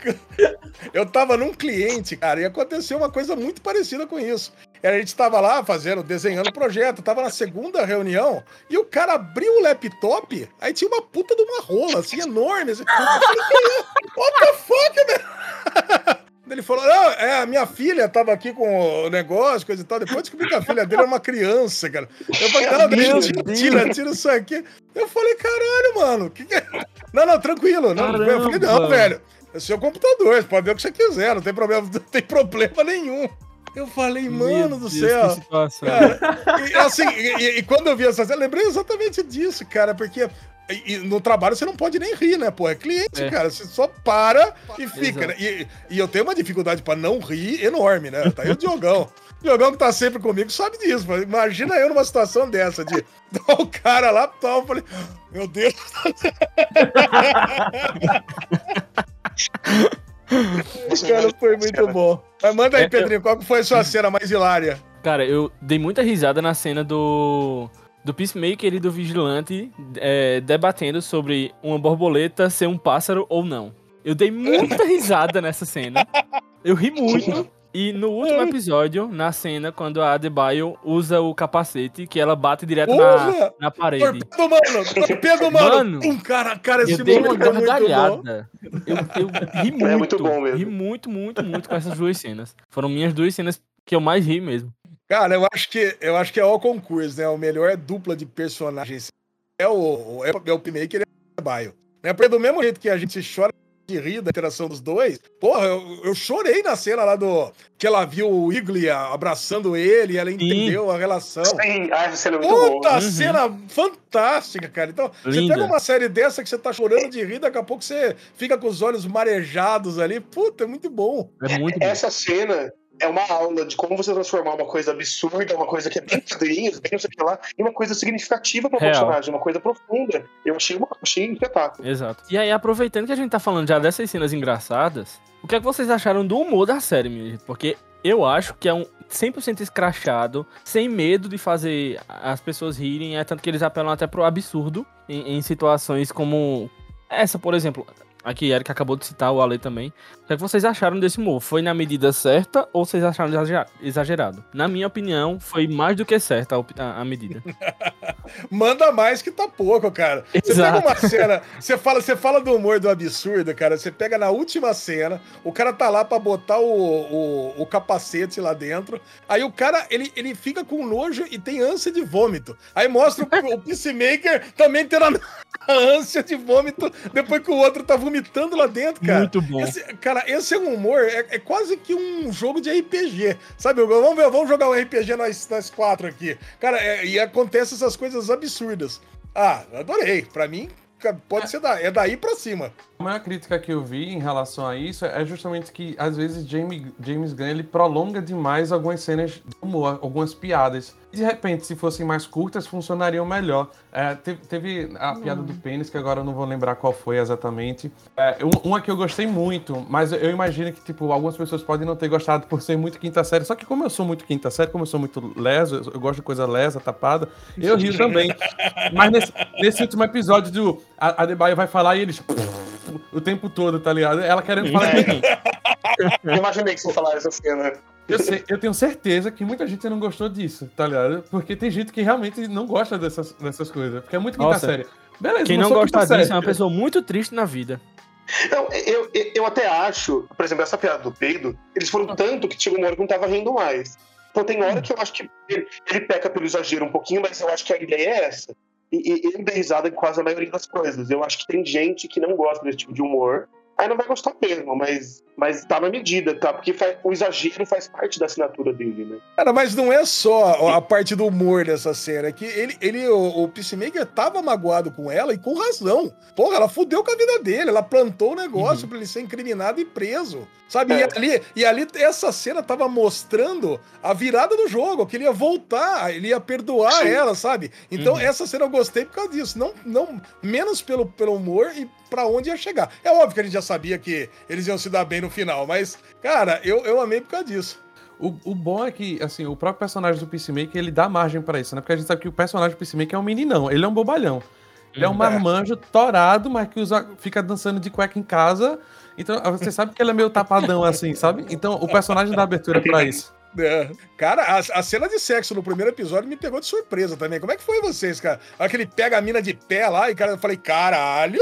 eu tava num cliente, cara, e aconteceu uma coisa muito parecida com isso. A gente estava lá fazendo, desenhando o projeto, tava na segunda reunião, e o cara abriu o laptop, aí tinha uma puta de uma rola, assim, enorme. Assim, What the fuck, velho? Ele falou: Não, é, a minha filha tava aqui com o negócio, coisa e tal. Depois descobri que a filha dele era uma criança, cara. Eu falei: Cara, tira, tira, tira isso aqui. Eu falei: Caralho, mano, que que é? Não, não, tranquilo. Não, eu falei: Não, velho, é seu computador, você pode ver o que você quiser, não tem problema, não tem problema nenhum. Eu falei, mano Meu do Deus, céu. Cara, e, assim, e, e, quando eu vi essa cena, eu lembrei exatamente disso, cara, porque e, no trabalho você não pode nem rir, né? Pô, é cliente, é. cara. Você só para e fica. Né? E, e, eu tenho uma dificuldade para não rir enorme, né? Tá aí o Diogão. O Diogão que tá sempre comigo sabe disso. Mas imagina eu numa situação dessa, de dar o cara lá tal. Eu falei, meu Deus. Esse cara foi muito bom. Mas manda aí, é, Pedrinho, qual foi a sua cena mais hilária? Cara, eu dei muita risada na cena do. Do Peacemaker e do Vigilante é, debatendo sobre uma borboleta ser um pássaro ou não. Eu dei muita risada nessa cena. Eu ri muito. E no último episódio, na cena, quando a Adebayo usa o capacete, que ela bate direto na, na parede. Torpedo, mano! Torpedo, mano! mano um cara, cara, esse eu dei uma gargalhada. Eu, eu ri muito. É muito bom mesmo. Ri muito, muito, muito com essas duas cenas. Foram minhas duas cenas que eu mais ri mesmo. Cara, eu acho que eu acho que é o concurso, né? O melhor dupla de personagens é o é, é o Pinake e é o Adebayo. Porque do mesmo jeito que a gente chora de rir da interação dos dois. Porra, eu, eu, chorei na cena lá do. Que ela viu o Igli abraçando ele e ela Sim. entendeu a relação. Sim, ah, essa cena é muito Puta boa. cena uhum. fantástica, cara. Então, Linda. você pega uma série dessa que você tá chorando de rir, daqui a pouco você fica com os olhos marejados ali. Puta, é muito bom. É muito Essa bom. cena é uma aula de como você transformar uma coisa absurda, uma coisa que é bem quadrinhos, bem não sei o que lá, em uma coisa significativa para o personagem, uma coisa profunda. Eu achei, uma, achei um espetáculo. Exato. E aí, aproveitando que a gente tá falando já dessas cenas engraçadas, o que é que vocês acharam do humor da série, minha gente? Porque eu acho que é um 100% escrachado, sem medo de fazer as pessoas rirem, é tanto que eles apelam até pro absurdo em, em situações como essa, por exemplo. Aqui, Eric acabou de citar o Ale também. O que, é que vocês acharam desse humor? Foi na medida certa ou vocês acharam exagerado? Na minha opinião, foi mais do que certa a, a medida. Manda mais que tá pouco, cara. Exato. Você pega uma cena, você fala, você fala do humor do absurdo, cara. Você pega na última cena, o cara tá lá pra botar o, o, o capacete lá dentro. Aí o cara, ele, ele fica com nojo e tem ânsia de vômito. Aí mostra o, o Peacemaker também tendo a, ânsia de vômito depois que o outro tá vomitando vomitando lá dentro, cara. Muito bom. Esse, cara, esse é um humor, é, é, quase que um jogo de RPG, sabe? Vamos, ver, vamos jogar um RPG nós, nós quatro aqui. Cara, é, e acontece essas coisas absurdas. Ah, adorei. Pra mim, pode ser da, é daí pra cima. A maior crítica que eu vi em relação a isso é justamente que, às vezes, James, James Gunn ele prolonga demais algumas cenas de humor, algumas piadas. De repente, se fossem mais curtas, funcionariam melhor. É, teve, teve, a piada do pênis, que agora eu não vou lembrar qual foi exatamente. É, uma que eu gostei muito, mas eu imagino que, tipo, algumas pessoas podem não ter gostado por ser muito quinta série. Só que como eu sou muito quinta série, como eu sou muito leso, eu gosto de coisa lesa, tapada, eu rio também. mas nesse, nesse último episódio do... A, a Debaio vai falar e eles o tempo todo, tá ligado? Ela querendo falar mim. Eu imaginei que você falar essa cena. Eu, sei, eu tenho certeza que muita gente não gostou disso, tá ligado? Porque tem gente que realmente não gosta dessas, dessas coisas. Porque é muito quinta série. Beleza, Quem não, não gosta disso série. é uma pessoa muito triste na vida. Não, eu, eu, eu até acho, por exemplo, essa piada do peido, eles foram tanto que chegou uma hora que não tava rindo mais. Então tem hora que eu acho que ele, ele peca pelo exagero um pouquinho, mas eu acho que a ideia é essa. E, e eu dei risada em quase a maioria das coisas. Eu acho que tem gente que não gosta desse tipo de humor, aí não vai gostar mesmo, mas mas tá na medida, tá? Porque faz, o exagero faz parte da assinatura dele, né? Cara, mas não é só a parte do humor dessa cena, é que ele, ele o, o Peacemaker tava magoado com ela e com razão. Porra, ela fudeu com a vida dele, ela plantou o negócio uhum. pra ele ser incriminado e preso. Sabe? É. E, ali, e ali essa cena tava mostrando a virada do jogo, que ele ia voltar, ele ia perdoar Sim. ela, sabe? Então uhum. essa cena eu gostei por causa disso. Não, não menos pelo, pelo humor e para onde ia chegar. É óbvio que a gente já sabia que eles iam se dar bem no final, mas, cara, eu, eu amei por causa disso. O, o bom é que, assim, o próprio personagem do Peacemaker, ele dá margem para isso, né? Porque a gente sabe que o personagem do Peacemaker é um meninão, ele é um bobalhão. Ele é um uhum. marmanjo torado, mas que usa, fica dançando de cueca em casa. Então, você sabe que ele é meio tapadão assim, sabe? Então, o personagem dá abertura para isso. É. Cara, a, a, cena de sexo no primeiro episódio me pegou de surpresa também. Como é que foi vocês, cara? Olha que ele pega a mina de pé lá e cara, eu falei, caralho,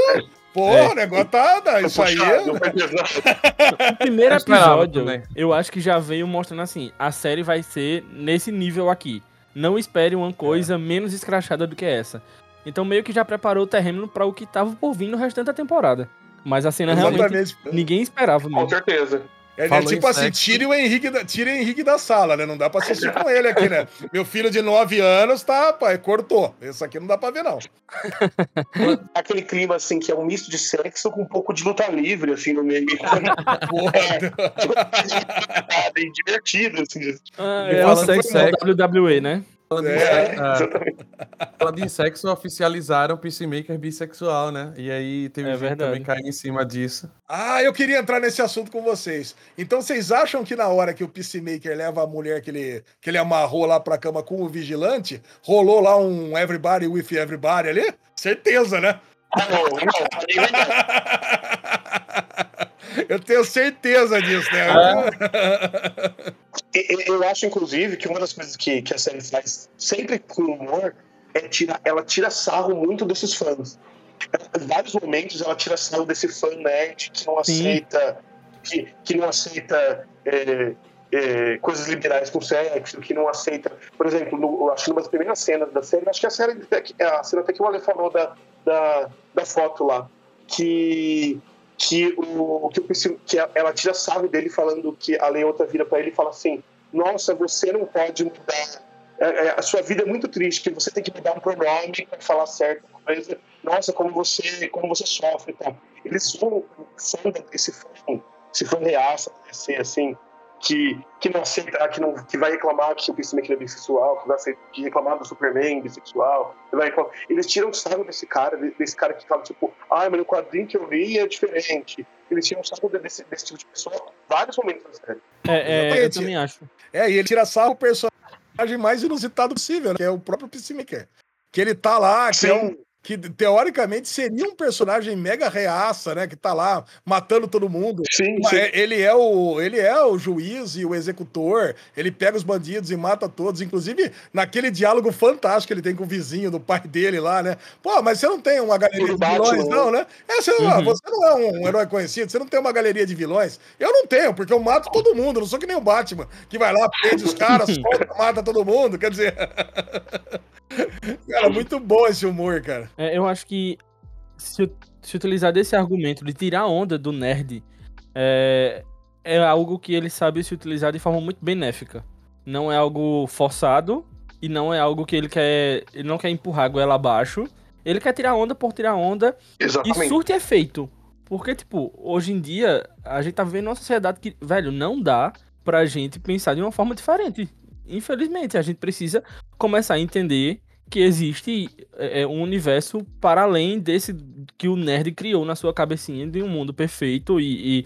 Pô, é. o negócio tá. tá isso aí. É... o primeiro episódio, eu acho que já veio mostrando assim: a série vai ser nesse nível aqui. Não espere uma coisa é. menos escrachada do que essa. Então meio que já preparou o terreno para o que tava por vir no restante da temporada. Mas a cena Exatamente. realmente ninguém esperava mesmo. Com certeza. É, é tipo assim, tire o, Henrique da, tire o Henrique da sala, né? Não dá pra assistir com ele aqui, né? Meu filho de 9 anos tá, pai, cortou. Isso aqui não dá pra ver, não. Aquele clima, assim, que é um misto de sexo com um pouco de luta livre, assim, no meio. Porra. É, divertido, assim. Ah, é o sexo WWE, né? Falando, é, em, é, falando em sexo, oficializaram o Peacemaker bissexual, né? E aí teve é gente também caindo em cima disso. Ah, eu queria entrar nesse assunto com vocês. Então vocês acham que na hora que o Peacemaker leva a mulher que ele, que ele amarrou lá pra cama com o vigilante, rolou lá um Everybody with Everybody ali? Certeza, né? Não, não, Eu tenho certeza disso, né? É. Eu acho, inclusive, que uma das coisas que, que a série faz sempre com humor é tirar, ela tira sarro muito desses fãs. Em vários momentos ela tira sarro desse fã nerd que não aceita, que, que não aceita é, é, coisas liberais com sexo, que não aceita. Por exemplo, no, acho que uma das primeiras cenas da série, acho que a série a cena até que o Ale falou da, da, da foto lá, que que o que, o, que ela tira sarro dele falando que a Leota vira para ele e fala assim: Nossa, você não pode mudar. É, é, a sua vida é muito triste, que você tem que mudar um pronome para falar certo coisa. Nossa, como você, como você sofre, tá? Eles vão esse fã, esse fã reaça, ser assim, que, que não aceita, que, não, que vai reclamar que o Peacemaker é bissexual, que vai aceitar, que reclamar do Superman bissexual. Eles tiram sarro desse cara, desse cara que fala, tipo, ai, mas o quadrinho que eu li é diferente. Eles tiram sarro desse, desse tipo de pessoa vários momentos da série. É, é eu também acho. É, e ele tira sarro o personagem mais inusitado possível, né? que é o próprio Peacemaker. Que ele tá lá, que Sim. é um que teoricamente seria um personagem mega reaça, né? Que tá lá matando todo mundo. Sim, sim. É, ele, é o, ele é o juiz e o executor, ele pega os bandidos e mata todos. Inclusive, naquele diálogo fantástico que ele tem com o vizinho do pai dele lá, né? Pô, mas você não tem uma galeria de vilões, não, né? É, você, uhum. você não é um herói conhecido, você não tem uma galeria de vilões. Eu não tenho, porque eu mato todo mundo, não sou que nem o Batman, que vai lá, prende os caras, solta, mata todo mundo. Quer dizer. Cara, muito bom esse humor, cara. É, eu acho que se, se, utilizar desse argumento de tirar onda do nerd, é, é algo que ele sabe se utilizar de forma muito benéfica. Não é algo forçado e não é algo que ele quer. Ele não quer empurrar a goela abaixo. Ele quer tirar onda por tirar onda Exatamente. e surte efeito. Porque, tipo, hoje em dia, a gente tá vivendo uma sociedade que, velho, não dá pra gente pensar de uma forma diferente. Infelizmente, a gente precisa começar a entender que existe é, é um universo para além desse que o nerd criou na sua cabecinha de um mundo perfeito e,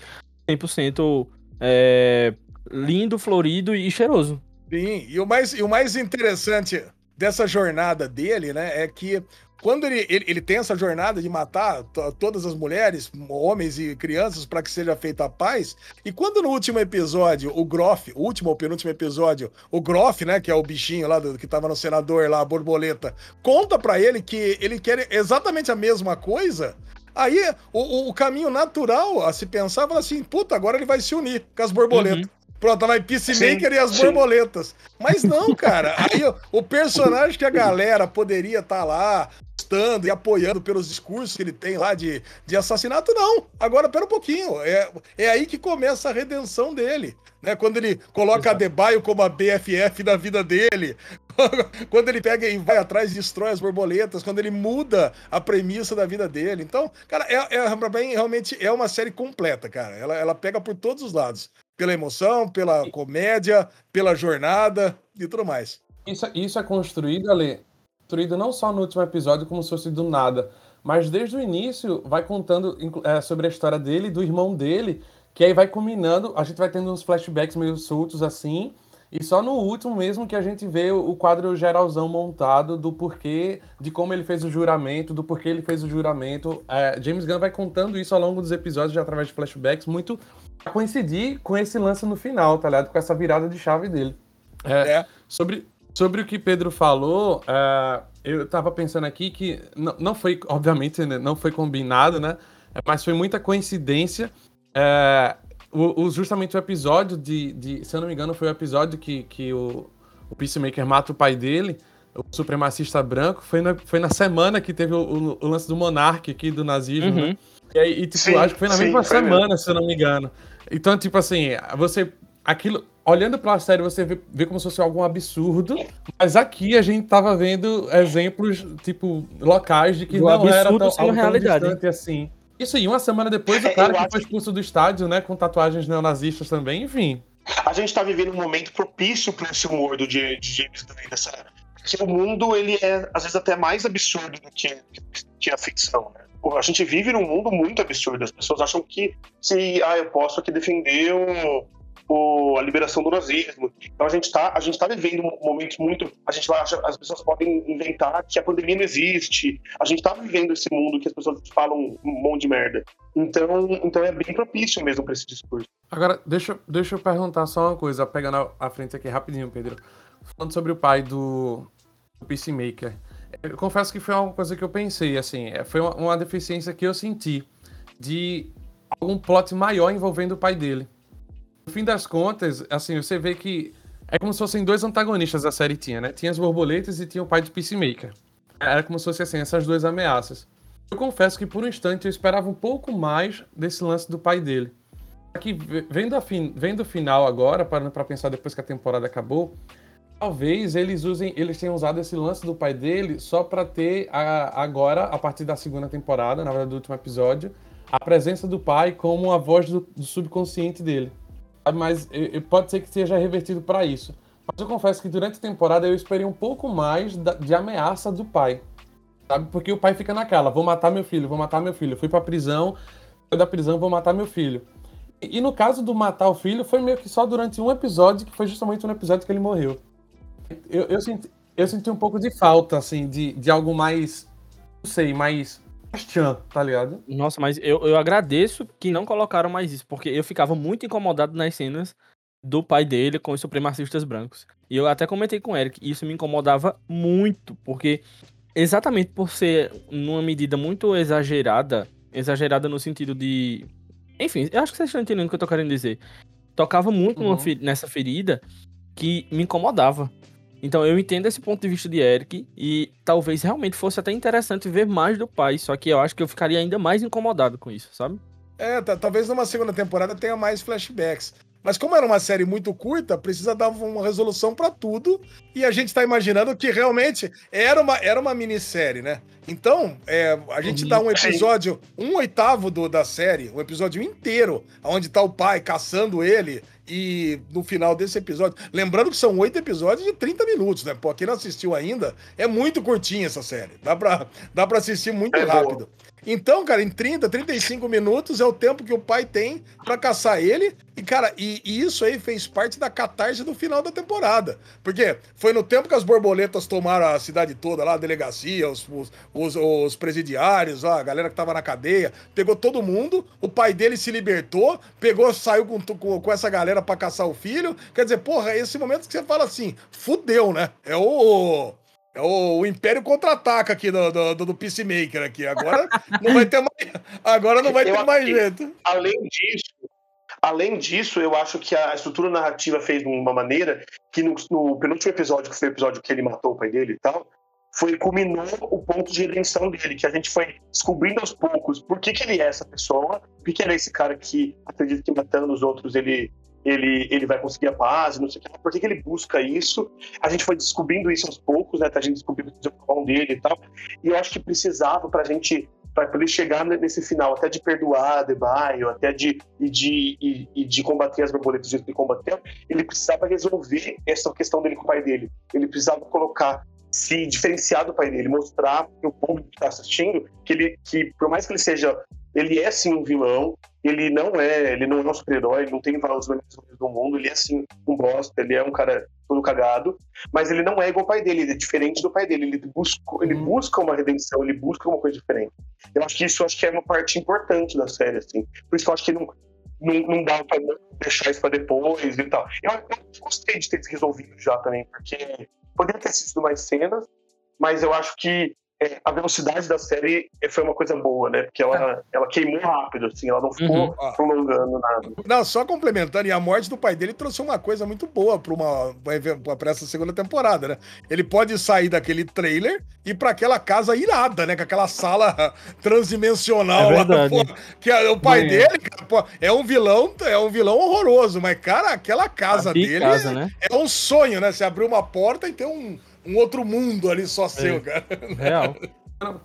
e 100% é, lindo, florido e cheiroso. Sim, e o mais, e o mais interessante dessa jornada dele, né, é que quando ele, ele, ele, tem essa jornada de matar todas as mulheres, homens e crianças para que seja feita a paz, e quando no último episódio, o Groff, o último ou penúltimo episódio, o Groff, né, que é o bichinho lá do, que tava no senador lá, a borboleta, conta para ele que ele quer exatamente a mesma coisa, aí o, o, caminho natural a se pensar fala assim, puta, agora ele vai se unir com as borboletas. Uhum. Pronto, vai Peacemaker sim, e as sim. borboletas. Mas não, cara. Aí o personagem que a galera poderia estar tá lá gostando e apoiando pelos discursos que ele tem lá de, de assassinato, não. Agora, pera um pouquinho. É, é aí que começa a redenção dele. Né? Quando ele coloca Exato. a Debaio como a BFF da vida dele. quando ele pega e vai atrás e destrói as borboletas. Quando ele muda a premissa da vida dele. Então, cara, é, é, mim, realmente é uma série completa, cara. Ela, ela pega por todos os lados. Pela emoção, pela comédia, pela jornada e tudo mais. Isso, isso é construído, Ale, construído não só no último episódio, como se fosse do nada, mas desde o início vai contando é, sobre a história dele, do irmão dele, que aí vai culminando, a gente vai tendo uns flashbacks meio soltos assim, e só no último mesmo que a gente vê o quadro geralzão montado do porquê, de como ele fez o juramento, do porquê ele fez o juramento. É, James Gunn vai contando isso ao longo dos episódios, já através de flashbacks, muito a coincidir com esse lance no final, tá ligado? Com essa virada de chave dele. É, é. Sobre, Sobre o que Pedro falou, uh, eu estava pensando aqui que não, não foi, obviamente, né, não foi combinado, né? Mas foi muita coincidência. Uh, o, o, justamente o episódio de, de, se eu não me engano, foi o episódio que, que o, o Peacemaker mata o pai dele, o supremacista branco, foi na, foi na semana que teve o, o, lance do Monark aqui, do nazismo, né? uhum. né? E, aí, e tipo, sim, acho que foi na sim, mesma semana, mesmo. se eu não me engano. Então, tipo assim, você. Aquilo olhando para a série, você vê, vê, como se fosse algum absurdo, mas aqui a gente tava vendo exemplos, tipo, locais de que Do não era tão, algo realidade. distante assim. Isso aí, uma semana depois, o cara que foi expulso do estádio, né, com tatuagens neonazistas também, enfim. A gente tá vivendo um momento propício para esse humor do de, de James Gunn, dessa... que o mundo, ele é, às vezes, até mais absurdo do que, que a ficção, né? A gente vive num mundo muito absurdo. As pessoas acham que se ah, eu posso aqui defender um, o, a liberação do nazismo. Então a gente está a gente tá vivendo um momento muito, a gente acha, as pessoas podem inventar que a pandemia não existe. A gente está vivendo esse mundo que as pessoas falam um monte de merda. Então, então é bem propício mesmo para esse discurso. Agora, deixa, deixa eu perguntar só uma coisa, pegando a frente aqui rapidinho, Pedro. Falando sobre o pai do, do Peacemaker. Eu confesso que foi uma coisa que eu pensei, assim, é, foi uma, uma deficiência que eu senti de algum plot maior envolvendo o pai dele. No fim das contas, assim, você vê que é como se fossem dois antagonistas da série tinha, né? Tinha as borboletas e tinha o pai do Peacemaker. Era como se fossem assim, essas duas ameaças. Eu confesso que por um instante eu esperava um pouco mais desse lance do pai dele. Aqui, vendo, a fin... vendo o final agora, parando para pensar depois que a temporada acabou, talvez eles usem, eles tenham usado esse lance do pai dele só para ter a... agora, a partir da segunda temporada, na verdade do último episódio, a presença do pai como a voz do, do subconsciente dele mas pode ser que seja revertido para isso. Mas eu confesso que durante a temporada eu esperei um pouco mais de ameaça do pai. Sabe? Porque o pai fica naquela, vou matar meu filho, vou matar meu filho. fui pra prisão, fui da prisão, vou matar meu filho. E, e, no caso do matar o filho, foi meio que só durante um episódio, que foi justamente um episódio que ele morreu. Eu, eu, senti, eu senti um pouco de falta, assim, de, de algo mais, não sei, mais Chan, tá ligado? Nossa, mas eu, eu agradeço que não colocaram mais isso, porque eu ficava muito incomodado nas cenas do pai dele com os supremacistas brancos. E eu até comentei com o Eric, isso me incomodava muito, porque exatamente por ser numa medida muito exagerada, exagerada no sentido de. Enfim, eu acho que vocês estão entendendo o que eu tô querendo dizer. Tocava muito uhum. nessa ferida que me incomodava. Então eu entendo esse ponto de vista de Eric e talvez realmente fosse até interessante ver mais do pai, só que eu acho que eu ficaria ainda mais incomodado com isso, sabe? É, talvez numa segunda temporada tenha mais flashbacks. Mas como era uma série muito curta, precisa dar uma resolução para tudo. E a gente tá imaginando que realmente era uma, era uma minissérie, né? Então, é, a gente dá um episódio, um oitavo do, da série, um episódio inteiro, onde tá o pai caçando ele. E no final desse episódio, lembrando que são oito episódios de 30 minutos, né? Pô, quem não assistiu ainda, é muito curtinha essa série. Dá pra, dá pra assistir muito é rápido. Boa. Então, cara, em 30, 35 minutos é o tempo que o pai tem para caçar ele. E, cara, e, e, isso aí fez parte da catarse do final da temporada. Porque foi no tempo que as borboletas tomaram a cidade toda lá, a delegacia, os, os, os presidiários, a galera que tava na cadeia, pegou todo mundo, o pai dele se libertou, pegou, saiu com, com, com essa galera para caçar o filho. Quer dizer, porra, é esse momento que você fala assim, fudeu, né? É o é o, o Império contra-ataca aqui do, do, do, Peacemaker aqui. Agora não vai ter mais, agora não vai ter mais jeito. Além disso, além disso, eu acho que a estrutura narrativa fez de uma maneira que no, no penúltimo episódio, que foi o episódio que ele matou o pai dele e tal, foi culminou o ponto de redenção dele, que a gente foi descobrindo aos poucos por que, que ele é essa pessoa, por que, que ele é esse cara que acredita que matando os outros ele ele, ele vai conseguir a paz, não sei o que. Por que, que ele busca isso? A gente foi descobrindo isso aos poucos, né? A gente descobriu o pão dele e tal. E eu acho que precisava pra gente para poder chegar nesse final, até de perdoar Debaio, até de, e de, e, e, de combater as borboletas que ele combateu, ele precisava resolver essa questão dele com o pai dele. Ele precisava colocar, se diferenciar do pai dele, mostrar para o público que está assistindo que ele, que por mais que ele seja ele é sim um vilão, ele não é, ele não é um super-herói, não tem os melhores do mundo, ele é sim um bosta, ele é um cara todo cagado, mas ele não é igual ao pai dele, ele é diferente do pai dele, ele busca, ele uhum. busca uma redenção, ele busca uma coisa diferente. Eu acho que isso acho que é uma parte importante da série, assim. Por isso que eu acho que não, não, não dá pra deixar isso pra depois e tal. Eu, eu gostei de ter resolvido já também, porque poderia ter sido mais cenas, mas eu acho que a velocidade da série foi uma coisa boa, né? Porque ela, é. ela queimou rápido, assim, ela não ficou uhum. prolongando nada. Não, só complementando, e a morte do pai dele trouxe uma coisa muito boa para uma para essa segunda temporada, né? Ele pode sair daquele trailer e para aquela casa irada, né? Com aquela sala transdimensional é lá, pô, que é, o pai é. dele, pô, é um vilão, é um vilão horroroso, mas cara, aquela casa dele casa, né? é um sonho, né? Você abrir uma porta e ter um um outro mundo ali só seu, é. cara. Real.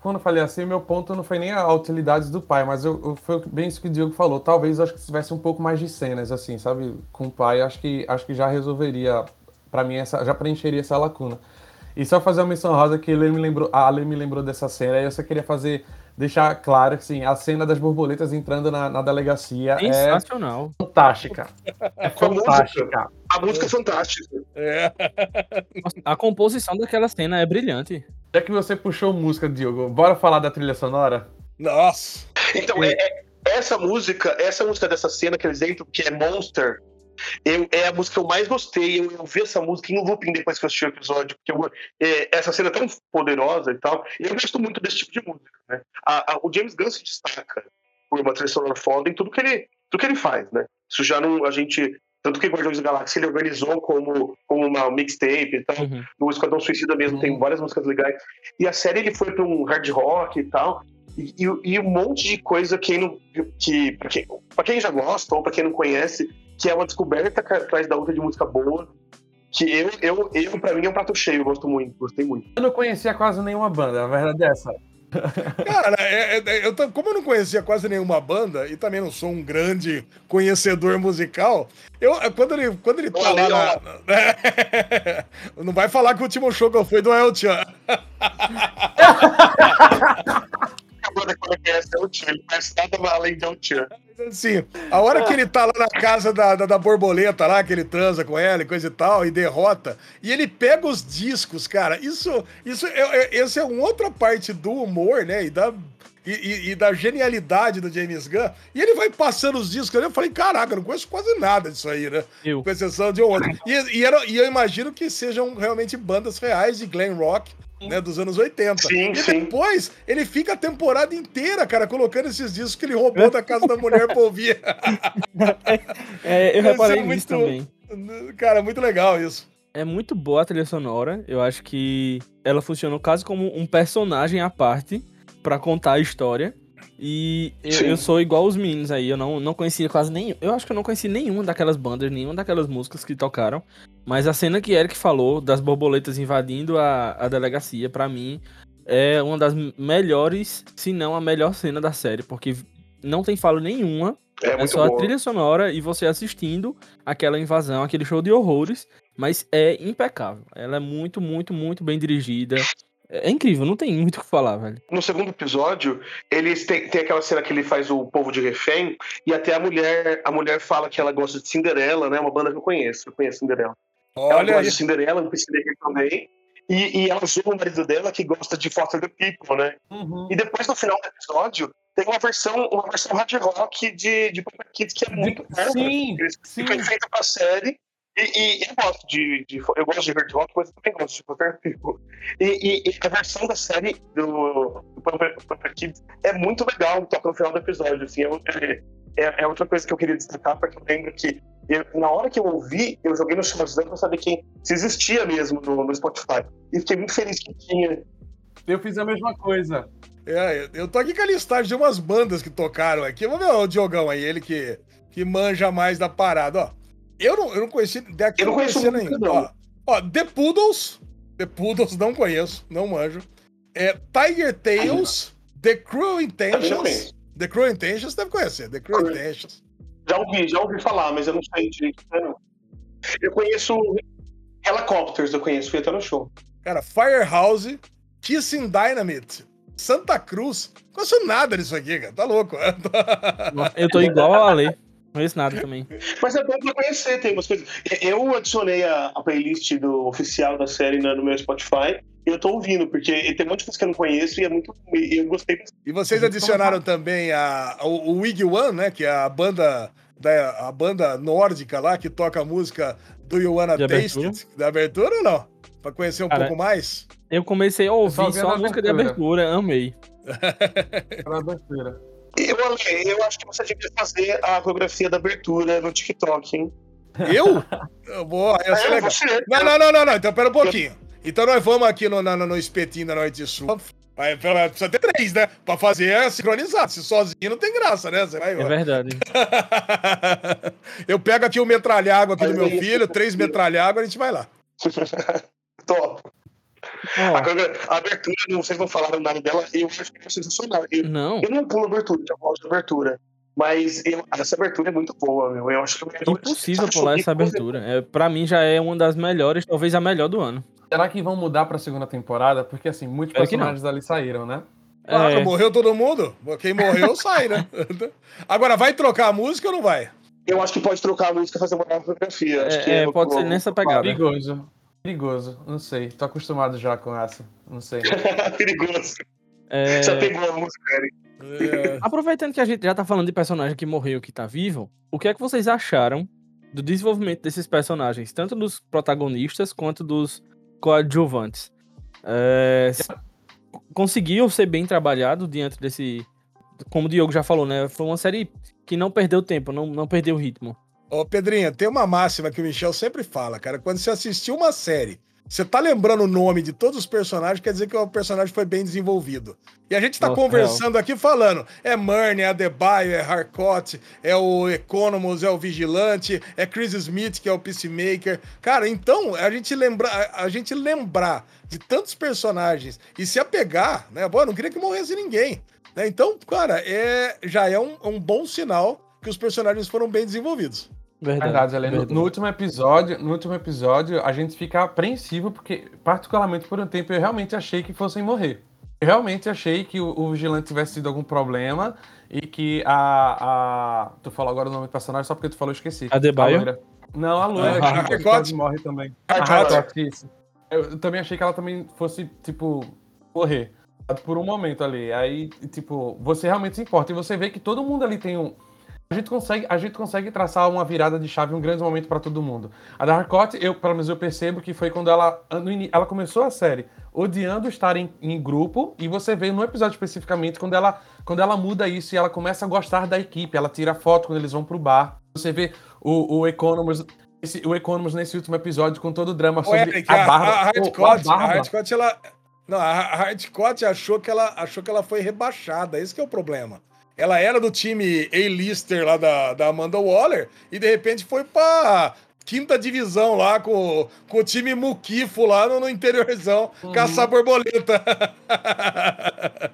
Quando eu falei assim, meu ponto não foi nem a utilidade do pai, mas eu, eu, foi bem isso que o Diego falou. Talvez acho que se tivesse um pouco mais de cenas, assim, sabe? Com o pai, acho que, acho que já resolveria, para mim, essa, já preencheria essa lacuna. E só fazer uma menção rosa que ele me lembrou, a Ale me lembrou dessa cena, e eu só queria fazer, deixar claro que sim, a cena das borboletas entrando na, na delegacia é Sensacional. é fantástica. É fantástica. A música é fantástica. É. A composição daquela cena é brilhante. Já que você puxou música, Diogo, bora falar da trilha sonora? Nossa! Então, é, é, essa música, essa música dessa cena que eles entram, que é Monster, eu, é a música que eu mais gostei. Eu, eu vi essa música em looping depois que eu assisti o episódio, porque eu, é, essa cena é tão poderosa e tal. E eu gosto muito desse tipo de música. Né? A, a, o James Gunn se destaca por uma trilha sonora foda em tudo que ele, tudo que ele faz. Né? Isso já não. A gente tanto que Guardiões da Galáxia ele organizou como, como uma mixtape e tal. Uhum. No Esquadrão Suicida mesmo uhum. tem várias músicas legais. E a série ele foi para um hard rock e tal. E, e, e, um monte de coisa que, não, que para quem, pra quem já gosta ou para quem não conhece, que é uma descoberta atrás da outra de música boa. Que eu, eu, eu para mim, é um prato cheio, eu gosto muito, gostei muito. Eu não conhecia quase nenhuma banda, a verdade é essa. Cara, é, é, eu, como eu não conhecia quase nenhuma banda e também não sou um grande conhecedor musical, eu, é, quando ele, quando ele tá lá na, Não vai falar que o último show que eu fui do El Chan. quando conhece El Chan, ele conhece nada além de El Chan. Assim, a hora que ele tá lá na casa da, da, da, borboleta lá, que ele transa com ela e coisa e tal, e derrota, e ele pega os discos, cara, isso, isso é, é, essa é uma outra parte do humor, né, e da, e, e, e, da genialidade do James Gunn, e ele vai passando os discos, eu falei, caraca, não conheço quase nada disso aí, né, eu. com exceção de um outro. E, e, era, e eu imagino que sejam realmente bandas reais de glam rock, né, dos anos 80. Sim, e sim. depois ele fica a temporada inteira, cara, colocando esses discos que ele roubou da casa da mulher pra ouvir. é, eu reparei é nisso também. Cara, muito legal isso. É muito boa a trilha sonora. Eu acho que ela funcionou quase como um personagem à parte para contar a história. E eu, eu, sou igual os meninos aí, eu não, não conhecia quase nenhum. Eu acho que eu não conheci nenhuma daquelas bandas, nenhuma daquelas músicas que tocaram. Mas a cena que Eric falou das borboletas invadindo a, a delegacia, para mim, é uma das melhores, se não a melhor cena da série, porque não tem fala nenhuma. É, é só a trilha sonora e você assistindo aquela invasão, aquele show de horrores, mas é impecável. Ela é muito, muito, muito bem dirigida. É incrível, não tem muito o que falar, velho. No segundo episódio, eles têm, tem aquela cena que ele faz o povo de refém, e até a mulher, a mulher fala que ela gosta de Cinderela, né? Uma banda que eu conheço, eu conheço Cinderela. Olha ela gosta aí. de Cinderela, um Peacemaker também. E, e ela zoa o marido dela que gosta de Foster the People, né? Uhum. E depois, no final do episódio, tem uma versão, uma versão hard rock de, de Papa Kids que é muito boa. Sim, sim. Foi feita pra série. E, e, eu gosto de, de, eu gosto de hard rock, mas eu também gosto de Papa People. E, e, a versão da série do, do Papa Kids é muito legal, toca no final do episódio. Assim, é, é, é, outra coisa que eu queria destacar, porque eu lembro que eu, na hora que eu ouvi, eu joguei no Shazam pra saber quem, se existia mesmo no, no Spotify. E fiquei muito feliz que tinha. Eu fiz a mesma coisa. É, eu tô aqui com a listagem de umas bandas que tocaram aqui. Vamos ver o Diogão aí, ele que, que manja mais da parada, ó. Eu não, eu não conheci. Daqui eu não, conheço conhecia ainda. Ó, ó, The Poodles. The Poodles, não conheço, não manjo. É, Tiger Tales, The Cruel Intentions. The Cruel Intentions deve conhecer, The Cruel Intentions. Já ouvi, já ouvi falar, mas eu não sei direito. Não. Eu conheço Helicopters, eu conheço, fui até no show. Cara, Firehouse, Kissing Dynamite, Santa Cruz. Não conheço nada disso aqui, cara. Tá louco. Eu tô igual a Ale. Não conheço nada também. Mas é bom pra conhecer, tem umas coisas. Eu adicionei a, a playlist do oficial da série no, no meu Spotify e eu tô ouvindo, porque tem um monte de coisa que eu não conheço e é muito. E eu gostei. E vocês adicionaram também a, o, o Wig One, né? Que é a banda. Da, a banda nórdica lá que toca a música Do You Wanna de Taste It? Da abertura ou não? Pra conhecer um Cara, pouco mais? Eu comecei a ouvir só a música de abertura, amei. abertura. Eu, eu acho que você que fazer a coreografia da abertura no TikTok, hein? Eu? eu vou, eu é, legal. Você, não, não, não, não, não, então pera um pouquinho. Então nós vamos aqui no, no, no espetinho da Noite Sul. Vai, precisa ter três, né? Pra fazer sincronizado. Se sozinho não tem graça, né? Você vai, é verdade. eu pego aqui o metralhago aqui do meu filho, três metralhago, a gente vai lá. Top. A, abertura, não, vocês não falaram nada dela, eu acho que é sensacional. Eu, não. Eu não pulo abertura, eu gosto de abertura. Mas eu, essa abertura é muito boa, meu. Eu acho que é impossível pular essa abertura. É, pra mim já é uma das melhores, talvez a melhor do ano. Será que vão mudar pra segunda temporada? Porque assim, muitos personagens ali saíram, né? Claro, é. morreu todo mundo. Quem morreu sai, né? Agora, vai trocar a música ou não vai? Eu acho que pode trocar a música e fazer uma nova fotografia. É, é, pode ser nessa pegada. Perigoso. Perigoso, não sei. Tô acostumado já com essa. Não sei. Perigoso. É... Já pegou a música, é... Aproveitando que a gente já tá falando de personagem que morreu que tá vivo, o que é que vocês acharam do desenvolvimento desses personagens, tanto dos protagonistas quanto dos coadjuvantes? É... Conseguiu ser bem trabalhado diante desse. Como o Diogo já falou, né? Foi uma série que não perdeu tempo, não, não perdeu ritmo. Ô, Pedrinha, tem uma máxima que o Michel sempre fala, cara. Quando você assistiu uma série, você tá lembrando o nome de todos os personagens, quer dizer que o personagem foi bem desenvolvido. E a gente tá Nossa, conversando real. aqui falando, é Murney, é Adebayo, é Harcourt, é o Economus, é o Vigilante, é Chris Smith, que é o Peacemaker. Cara, então, a gente lembrar, a gente lembrar de tantos personagens e se apegar, né? Bom, não queria que morresse ninguém. Né? Então, cara, é, já é um, um bom sinal que os personagens foram bem desenvolvidos. Verdade, verdade, Helena. Verdade. No, no, último episódio, no último episódio, a gente fica apreensivo, porque, particularmente por um tempo, eu realmente achei que fossem morrer. Eu realmente achei que o, o vigilante tivesse tido algum problema e que a. a... Tu falou agora o nome do personagem só porque tu falou, eu esqueci. A Debaio? Não, a Loira, ah, que quase morre também. A. Eu também achei que ela também fosse, tipo, morrer. Por um momento ali. Aí, tipo, você realmente se importa. E você vê que todo mundo ali tem um a gente consegue, a gente consegue traçar uma virada de chave, um grande momento para todo mundo. A da Harcourt, eu, pelo menos eu percebo que foi quando ela, ela começou a série odiando estar em, em, grupo, e você vê no episódio especificamente quando ela, quando ela muda isso e ela começa a gostar da equipe, ela tira foto quando eles vão pro bar. Você vê o, o Economos, esse, o Economos nesse último episódio com todo o drama sobre Eric, a, barba. A, a Hardcore, a, a Hardcore, ela... Não, a Hardcore achou que ela achou que ela foi rebaixada, esse é o problema. Ela era do time A-Lister lá da, da Amanda Waller e de repente foi pra quinta divisão lá com, com o time Muquifo lá no, no interiorzão, uhum. caçar borboleta.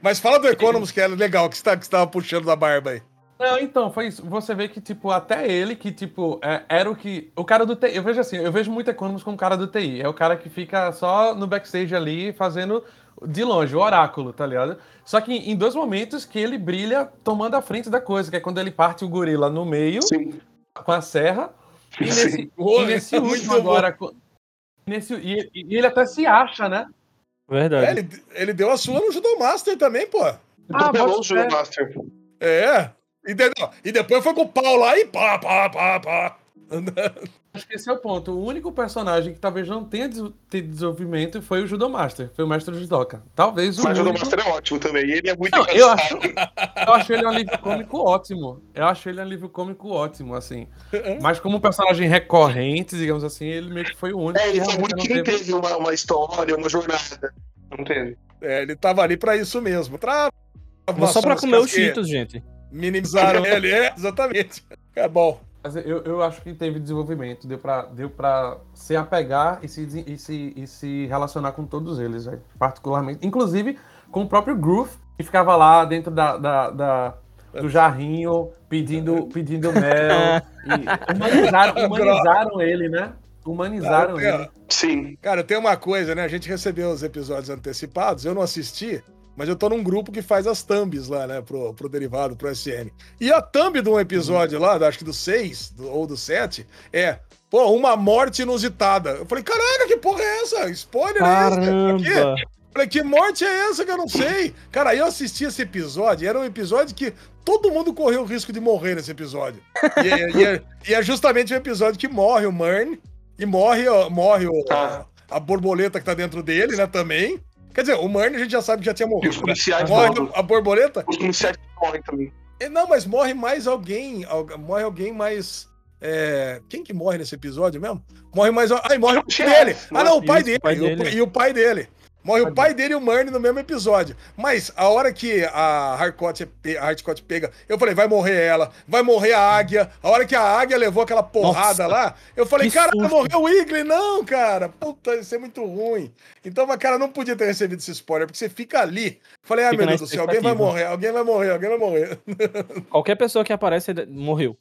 Mas fala do Economos, que é legal, que você, tá, que você tava puxando da barba aí. Não, então, foi isso. Você vê que, tipo, até ele, que, tipo, é, era o que. O cara do TI. Eu vejo assim, eu vejo muito Economos como cara do TI. É o cara que fica só no backstage ali, fazendo de longe, o oráculo, tá ligado? Só que em dois momentos que ele brilha tomando a frente da coisa, que é quando ele parte o gorila no meio, Sim. com a serra, e nesse, e nesse último agora. Nesse, e, e, ele até se acha, né? Verdade. É, ele, ele deu a sua no Judo Master também, pô. Ah, o Judo Master. É. E, de, e depois foi com o pau lá e pá, pá, pá, pá. Acho que esse é o ponto. O único personagem que talvez não tenha tido desenvolvimento foi o Judomaster. Foi o mestre do judoca. Talvez o. Mas o Judomaster é ótimo também. Ele é muito não, eu acho, eu acho ele um livro cômico ótimo. Eu acho ele um livro cômico ótimo, assim. Mas como personagem recorrente, digamos assim, ele meio que foi o único. É, ele foi o único que não teve, teve uma, uma história, uma jornada. Não teve. É, ele tava ali pra isso mesmo. Pra... Só pra comer os cheetos, gente. Minimizaram ele, é, exatamente. É bom. Mas eu, eu acho que teve desenvolvimento, deu pra, deu pra se apegar e se, e se, e se relacionar com todos eles, véio, particularmente. Inclusive com o próprio Groove, que ficava lá dentro da, da, da do jarrinho pedindo, pedindo mel. humanizaram, humanizaram ele, né? Humanizaram Cara, ele. Sim. Cara, tem uma coisa, né? A gente recebeu os episódios antecipados, eu não assisti, mas eu tô num grupo que faz as thumbs lá, né, pro, pro derivado, pro SN. E a thumb de um episódio lá, acho que do 6 do, ou do 7, é, pô, uma morte inusitada. Eu falei, caraca, que porra é essa? Spoiler Caramba. é esse? Aqui? Falei, que morte é essa que eu não sei? Cara, aí eu assisti esse episódio, era um episódio que todo mundo correu o risco de morrer nesse episódio. E, e, e, é, e é, justamente o episódio que morre o Murn, e morre, morre o, a, a borboleta que tá dentro dele, né, também. Quer dizer, o Marne a gente já sabe que já tinha morrido. E os policiais morre a borboleta? Os policiais morrem também. Não, mas morre mais alguém. Morre alguém mais. É... Quem que morre nesse episódio mesmo? Morre mais. Ai, morre o pai dele. Ah, não, o. Pai dele. E o pai dele. Morre o pai dele e o Murray no mesmo episódio. Mas a hora que a Harcourt, a Harcourt pega, eu falei, vai morrer ela, vai morrer a águia. A hora que a águia levou aquela porrada Nossa, lá, eu falei, cara, morreu o Igli. Não, cara, puta, isso é muito ruim. Então, mas, cara, não podia ter recebido esse spoiler, porque você fica ali. Falei, ah, meu Deus do céu, alguém vai morrer, alguém vai morrer, alguém vai morrer. Qualquer pessoa que aparece, morreu.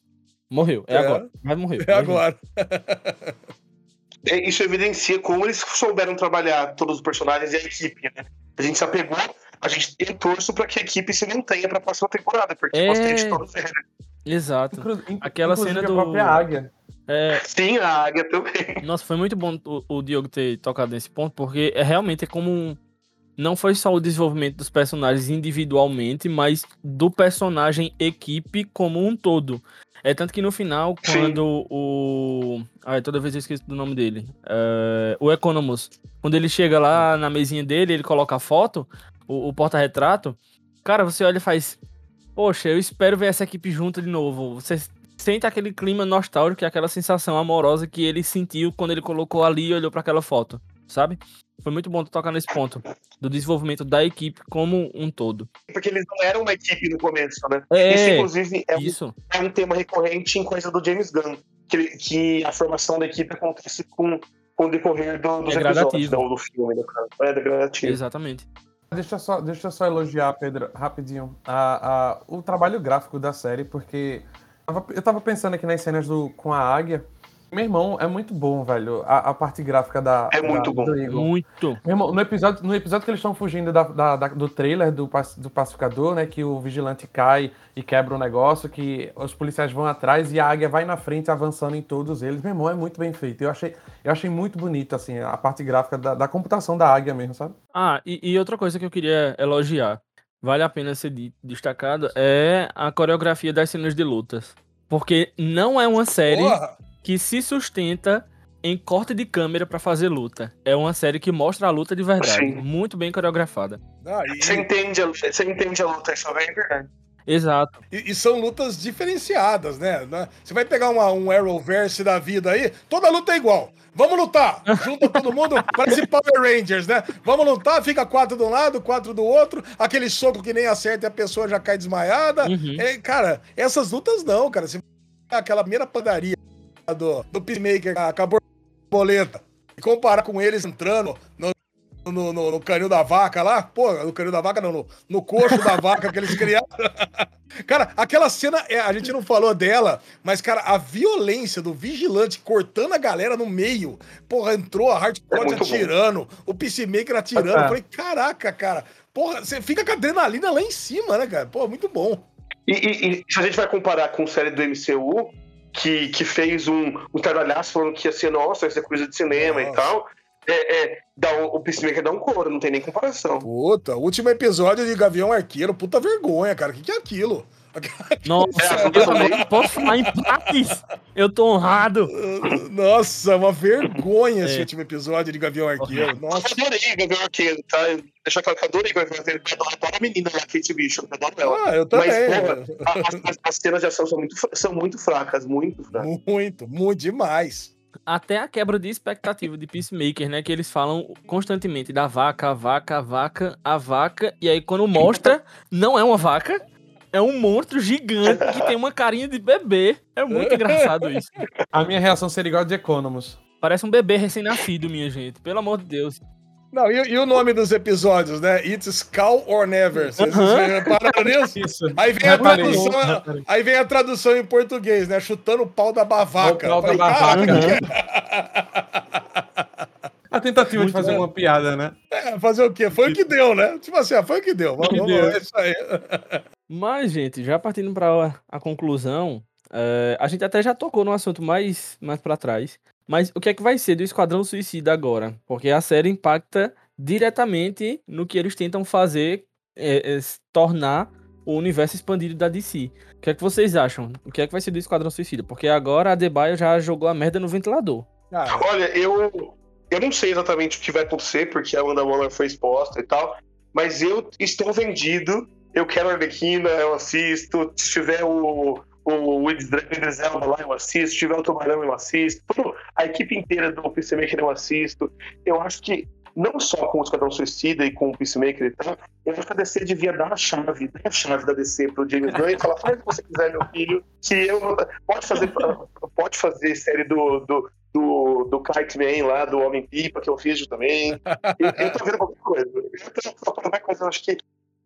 Morreu, é, é agora. Vai morrer. É agora. É, isso evidencia como eles souberam trabalhar todos os personagens e a equipe, né? A gente se apegou, a gente tem torço para que a equipe se mantenha para a próxima temporada, porque é... bastante todos Exato. Inclu Aquela cena do. A própria águia. É... Sim, a águia também. Nossa, foi muito bom o, o Diogo ter tocado nesse ponto, porque é realmente é como um... Não foi só o desenvolvimento dos personagens individualmente, mas do personagem equipe como um todo. É tanto que no final, quando Sim. o. Ai, toda vez eu esqueço do nome dele. É... O Economus. Quando ele chega lá na mesinha dele, ele coloca a foto, o, o porta-retrato. Cara, você olha e faz. Poxa, eu espero ver essa equipe junto de novo. Você sente aquele clima nostálgico, aquela sensação amorosa que ele sentiu quando ele colocou ali e olhou para aquela foto, sabe? Foi muito bom tocar nesse ponto do desenvolvimento da equipe como um todo. Porque eles não eram uma equipe no começo, né? É, Esse, inclusive, é, isso. Um, é um tema recorrente em coisa do James Gunn. Que, que a formação da equipe acontece com, com o decorrer do, dos é episódios do, do filme, no caso. É degradativo. Exatamente. Deixa eu só, deixa eu só elogiar, Pedro, rapidinho, a, a, o trabalho gráfico da série, porque eu tava pensando aqui nas cenas do, com a águia, meu irmão, é muito bom, velho. A, a parte gráfica da. É muito da, bom. Muito. Meu irmão, no episódio, no episódio que eles estão fugindo da, da, da, do trailer do, do pacificador, né? Que o vigilante cai e quebra o um negócio, que os policiais vão atrás e a águia vai na frente avançando em todos eles. Meu irmão, é muito bem feito. Eu achei, eu achei muito bonito, assim, a parte gráfica da, da computação da águia mesmo, sabe? Ah, e, e outra coisa que eu queria elogiar, vale a pena ser destacado, é a coreografia das cenas de lutas. Porque não é uma série. Porra que se sustenta em corte de câmera para fazer luta. É uma série que mostra a luta de verdade, Sim. muito bem coreografada. Ah, e... Você entende a luta, você entende a luta, isso é verdade. Exato. E, e, são lutas diferenciadas, né? Você vai pegar uma, um Arrowverse da vida aí, toda luta é igual. Vamos lutar! Junta todo mundo, parece Power Rangers, né? Vamos lutar, fica quatro de um lado, quatro do outro, aquele soco que nem acerta e a pessoa já cai desmaiada. Uhum. É, cara, essas lutas não, cara. Você aquela primeira padaria do, do Peacemaker, a, a borboleta, e comparar com eles entrando no, no, no, no, canil da vaca lá, pô, no canil da vaca não, no, no coxo da vaca que eles criaram. cara, aquela cena, é, a gente não falou dela, mas, cara, a violência do vigilante cortando a galera no meio, porra, entrou a Hardcore é atirando, bom. o Peacemaker atirando, eu falei, caraca, cara, porra, você fica com a adrenalina lá em cima, né, cara? Pô, muito bom. E, e, e se a gente vai comparar com série do MCU, que, que fez um, um trabalhaço falando que ia ser, nossa, isso é coisa de cinema nossa. e tal é, é, dá um, o Peacemaker dá um couro, não tem nem comparação. Puta, último episódio de Gavião Arqueiro, puta vergonha, cara. O que, que é aquilo? Nossa, é, eu posso falar em paz. Eu tô honrado. Nossa, uma vergonha é. esse último episódio de Gavião Arqueiro. Nossa. Eu adorei Gavião Arqueiro, tá? Deixa claro que eu adorei Gavião Arqueiro. Eu adoro a menina lá, Kate Bishop, eu adoro ela. Ah, eu também. Mas, porra, as, as, as, cenas de ação são muito, são muito fracas, muito fracas. Muito, muito demais até a quebra de expectativa de Peacemaker, né? Que eles falam constantemente da vaca, a vaca, a vaca, a vaca. E aí, quando mostra, não é uma vaca, é um monstro gigante que tem uma carinha de bebê. É muito engraçado isso. A minha reação seria igual a de Economos. Parece um bebê recém-nascido, minha gente. Pelo amor de Deus. Não, e, e, o nome dos episódios, né? It's Call or Never. Vocês repararam nisso? Isso. Aí vem, a tradução, aí vem a tradução em português, né? Chutando o pau da bavaca. O pau da bavaca. A tentativa Muito de fazer bom. uma piada, né? É, fazer o quê? Foi o que deu, né? Tipo assim, foi o que deu. Vamos, vamos é isso aí. Mas, gente, já partindo para a conclusão, é, a gente até já tocou no assunto mais, mais para trás. Mas o que é que vai ser do Esquadrão Suicida agora? Porque a série impacta diretamente no que eles tentam fazer, é, é, tornar o universo expandido da DC. O que é que vocês acham? O que é que vai ser do Esquadrão Suicida? Porque agora a Debaio já jogou a merda no ventilador. Ah, Olha, eu, eu não sei exatamente o que vai acontecer, porque a Wanda Waller foi exposta e tal, mas eu estou vendido. Eu quero a Arlequina, eu assisto. Se tiver o, o Idris Elba lá eu assisto, se tiver o Tubarão eu assisto, a equipe inteira do Peacemaker eu assisto. Eu acho que não só com o Esquadrão Suicida e com o Peacemaker e tal, eu acho que a DC devia dar a chave, dar a chave da DC pro James Gunn e falar, faz o que você quiser, meu filho, que eu pode fazer, pode fazer série do, do, do, do Kite Man lá, do Homem-Pipa, que eu fiz também. Eu, eu tô vendo qualquer coisa. Eu tô procurando coisa, eu acho que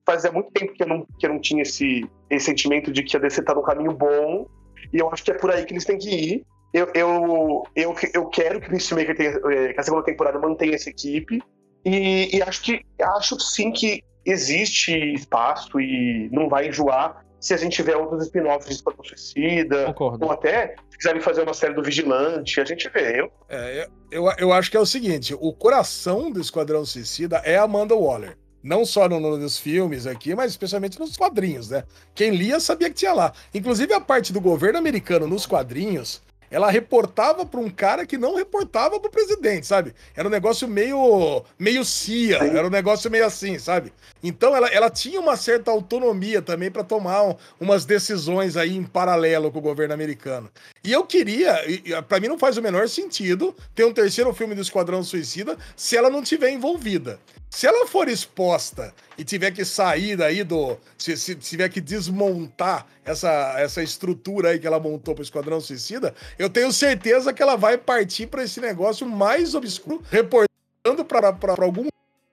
fazia muito tempo que eu não, que eu não tinha esse, esse sentimento de que a DC tá no caminho bom, e eu acho que é por aí que eles têm que ir. Eu, eu, eu, eu quero que o Peacemaker tenha, eh, que a segunda temporada mantenha essa equipe, e, e acho que acho sim que existe espaço e não vai enjoar se a gente tiver outros spin-offs de Esquadrão Suicida, Concordo. ou até se quiserem fazer uma série do Vigilante, a gente vê. Eu... É, eu, eu acho que é o seguinte: o coração do Esquadrão Suicida é Amanda Waller. Não só no, nos filmes aqui, mas especialmente nos quadrinhos, né? Quem lia sabia que tinha lá. Inclusive a parte do governo americano nos quadrinhos, ela reportava para um cara que não reportava para o presidente, sabe? Era um negócio meio meio CIA, era um negócio meio assim, sabe? Então ela, ela tinha uma certa autonomia também para tomar um, umas decisões aí em paralelo com o governo americano. E eu queria, para mim não faz o menor sentido ter um terceiro filme do Esquadrão Suicida se ela não tiver envolvida. Se ela for exposta e tiver que sair daí do. Se, se tiver que desmontar essa, essa estrutura aí que ela montou para o Esquadrão Suicida, eu tenho certeza que ela vai partir para esse negócio mais obscuro, reportando para algum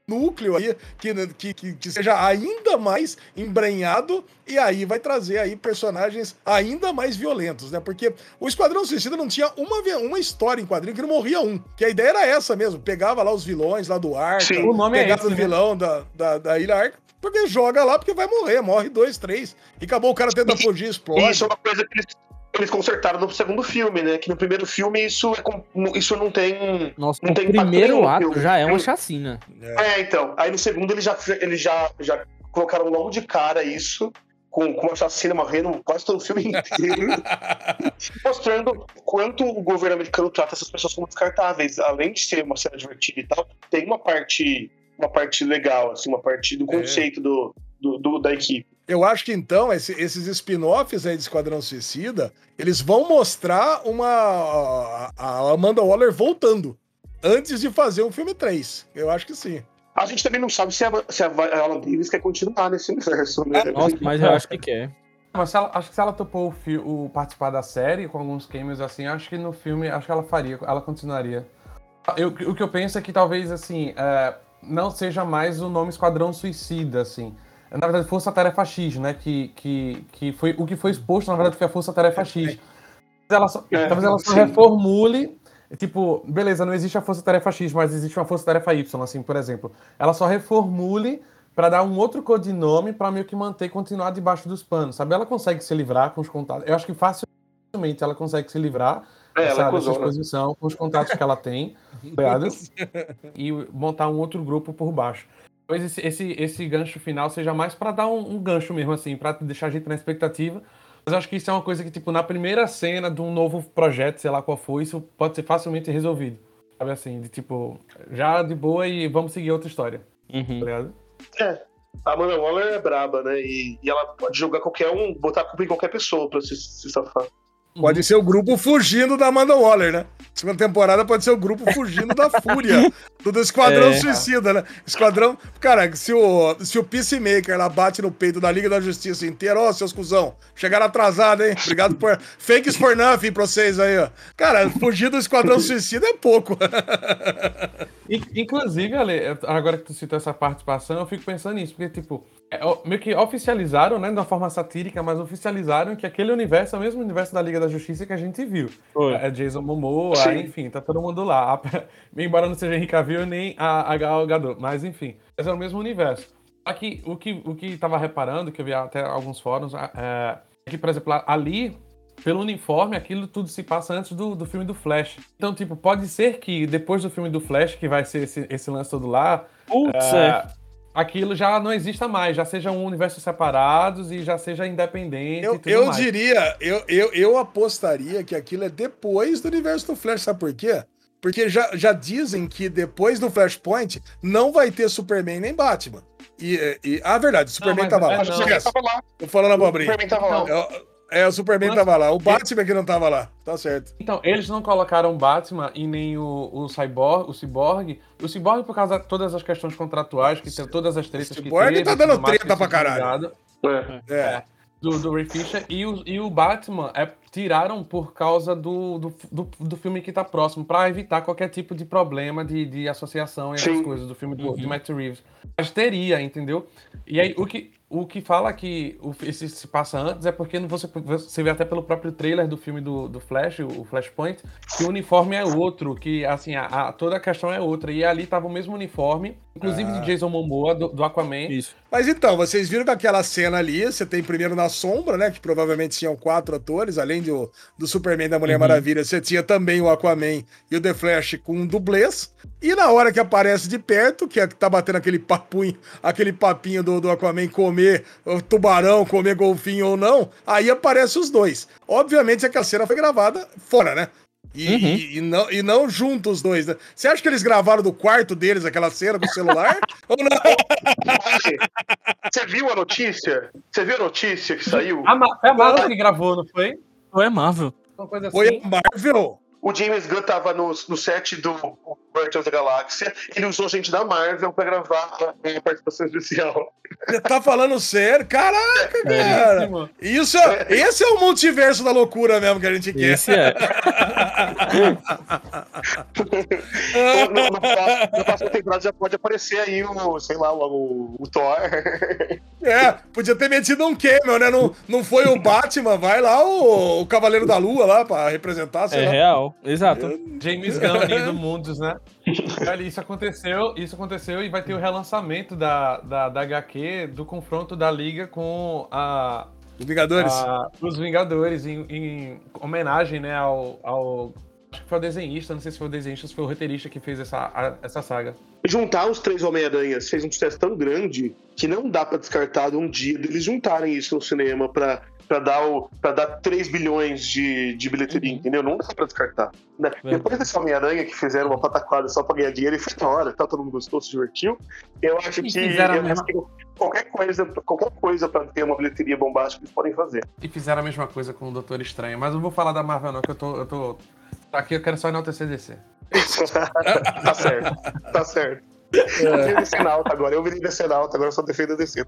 núcleo aí que, que, que, que, seja ainda mais embrenhado e aí vai trazer aí personagens ainda mais violentos, né? Porque o Esquadrão Suicida não tinha uma, uma história em quadrinho que não morria um. Que a ideia era essa mesmo, pegava lá os vilões lá do nome é pegava é esse, o né? vilão da, da, da Ilha Arca, porque joga lá porque vai morrer, morre dois, três, e acabou o cara tenta fugir, explode. Isso é uma coisa que eles eles consertaram no segundo filme, né? Que no primeiro filme isso, é, isso não tem. Nossa, não o tem primeiro ato já é uma chacina. É. é, então. Aí no segundo eles já, eles já, já colocaram logo de cara isso. Com, com uma chacina morrendo quase todo o filme inteiro, mostrando quanto o governo americano trata essas pessoas como descartáveis. Além de ser uma cena divertida e tal, tem uma parte uma parte legal, assim, uma parte do é. conceito é. do, do, do, da equipe. Eu acho que então, esse, esses spin-offs aí de Esquadrão Suicida, eles vão mostrar uma. a, a Amanda Waller voltando. Antes de fazer um filme 3. Eu acho que sim. A gente também não sabe se a, se a Alan Davis quer continuar nesse universo, né? Nossa, mas eu acho que quer. Mas ela, acho que se ela topou o, o, participar da série com alguns cameos assim, acho que no filme, acho que ela faria, ela continuaria. Eu, o que eu penso é que talvez assim, é, não seja mais o nome Esquadrão Suicida, assim. Na verdade, Força Tarefa X, né? Que, que, que foi o que foi exposto, na verdade, foi a Força Tarefa X. Ela só, é, talvez ela só reformule. Tipo, beleza, não existe a Força Tarefa X, mas existe uma Força Tarefa Y, assim, por exemplo. Ela só reformule para dar um outro codinome para meio que manter, continuar debaixo dos panos, sabe? Ela consegue se livrar com os contatos. Eu acho que facilmente ela consegue se livrar é, dessa, dessa exposição com os contatos que ela tem, e montar um outro grupo por baixo. Talvez esse, esse, esse gancho final seja mais para dar um, um, gancho mesmo, assim, para deixar a gente na expectativa. Mas acho que isso é uma coisa que, tipo, na primeira cena de um novo projeto, sei lá qual for, isso pode ser facilmente resolvido. Sabe assim, de tipo, já de boa e vamos seguir outra história. Uhum. Tá ligado? É. A Amanda Waller é braba, né? E, e, ela pode jogar qualquer um, botar a culpa em qualquer pessoa pra se, se safar. Pode ser o grupo fugindo da Amanda Waller, né? Segunda temporada pode ser o grupo fugindo da Fúria. Do Esquadrão é. Suicida, né? Esquadrão. Cara, se o, se o Peacemaker ela bate no peito da Liga da Justiça inteira, ó, oh, seus cuzão, chegaram atrasado, hein? Obrigado por. Fakes for nothing pra vocês aí, ó. Cara, fugir do Esquadrão Suicida é pouco. Inclusive, Ale, agora que tu citou essa participação, eu fico pensando nisso, porque, tipo, é, meio que oficializaram, né, de uma forma satírica, mas oficializaram que aquele universo é o mesmo universo da Liga da Justiça que a gente viu. Foi. É Jason Momoa, Sim. enfim, tá todo mundo lá. Embora não seja Henry Cavill nem a, a Gal Gadot, mas enfim, é o mesmo universo. Aqui, o que, o que tava reparando, que eu vi até alguns fóruns, é, é que, por exemplo, ali, pelo uniforme, aquilo tudo se passa antes do, do filme do Flash. Então, tipo, pode ser que depois do filme do Flash, que vai ser esse, esse lance todo lá... Putz, é, é aquilo já não exista mais, já sejam um universos separados e já seja independente. Eu, eu diria, eu, eu, eu apostaria que aquilo é depois do universo do Flash, sabe por quê? Porque já, já dizem que depois do Flashpoint não vai ter Superman nem Batman. E, e a ah, verdade, Superman não, tava, é, lá. Não. Tô falando abobrinha. Superman tava lá. Eu, é, o Superman Mas, tava lá. O Batman que não tava lá. Tá certo. Então, eles não colocaram o Batman e nem o, o Cyborg, o Cyborg. O Cyborg, por causa de todas as questões contratuais, que tem todas as tretas que tem. O Cyborg tá dando treta pra caralho. É. é. Do, do Ray Fisher. E o, e o Batman é, tiraram por causa do, do, do, do filme que tá próximo, pra evitar qualquer tipo de problema de, de associação e essas coisas do filme do, uhum. de Matt Reeves. Mas teria, entendeu? E aí, o que, o que fala que o, esse se passa antes é porque você, você vê até pelo próprio trailer do filme do, do Flash, o Flashpoint, que o uniforme é outro, que assim, a, a toda a questão é outra. E ali tava o mesmo uniforme, inclusive ah. de Jason Momoa, do, do, Aquaman. Isso. Mas então, vocês viram que aquela cena ali, você tem primeiro na sombra, né? Que provavelmente tinham quatro atores, além do, do Superman da Mulher uhum. Maravilha, você tinha também o Aquaman e o The Flash com um dublês. E na hora que aparece de perto, que é que tá batendo aquele papinho, aquele papinho do, do Aquaman comer tubarão, comer golfinho ou não, aí aparece os dois. Obviamente é que a cena foi gravada fora, né? E, uhum. e, e, não, e não junto os dois, né? Você acha que eles gravaram do quarto deles aquela cena com o celular? ou não? Você viu a notícia? Você viu a notícia que saiu? A, é a Marvel que gravou, não foi? Foi a Marvel. Foi a Marvel? O James Gunn tava no, no set do Guardians da Galáxia, ele usou gente da Marvel pra gravar a participação especial. Você tá falando sério? Caraca, é, cara! Isso, é, esse é o multiverso da loucura mesmo que a gente quer. Esse é. no, no, no, próximo temporada já pode aparecer aí o, sei lá, o, o Thor. É, podia ter metido um cameo, né? Não, não foi o Batman, vai lá o, o Cavaleiro da Lua lá pra representar, É lá. real, exato. James Gunn, do Mundos, né? Isso aconteceu, isso aconteceu e vai ter o relançamento da, da, da HQ do confronto da Liga com a. Os Vingadores? A, os Vingadores, em, em, homenagem né, ao, ao. Acho que foi o desenhista, não sei se foi o desenhista, se foi o roteirista que fez essa, a, essa saga. Juntar os três Homem-Aranhas fez um sucesso tão grande que não dá para descartar de um dia deles juntarem isso no cinema para para dar, o, pra dar 3 bilhões de, de bilheteria, uhum. entendeu? Não dá pra descartar. Né? Depois desse Homem-Aranha que fizeram uma pataquada só pra ganhar dinheiro e foi na hora, tá, todo mundo gostou, se divertiu. Eu acho que. Eu acho que qualquer coisa, qualquer coisa pra ter uma bilheteria bombástica, eles podem fazer. E fizeram a mesma coisa com o Doutor Estranho. Mas não vou falar da Marvel, não, que eu tô. Eu tô... Aqui eu quero só enaltecer DC. tá certo, tá certo. Eu virei decenalta agora, eu virei decenalta, agora eu só defendo a DC.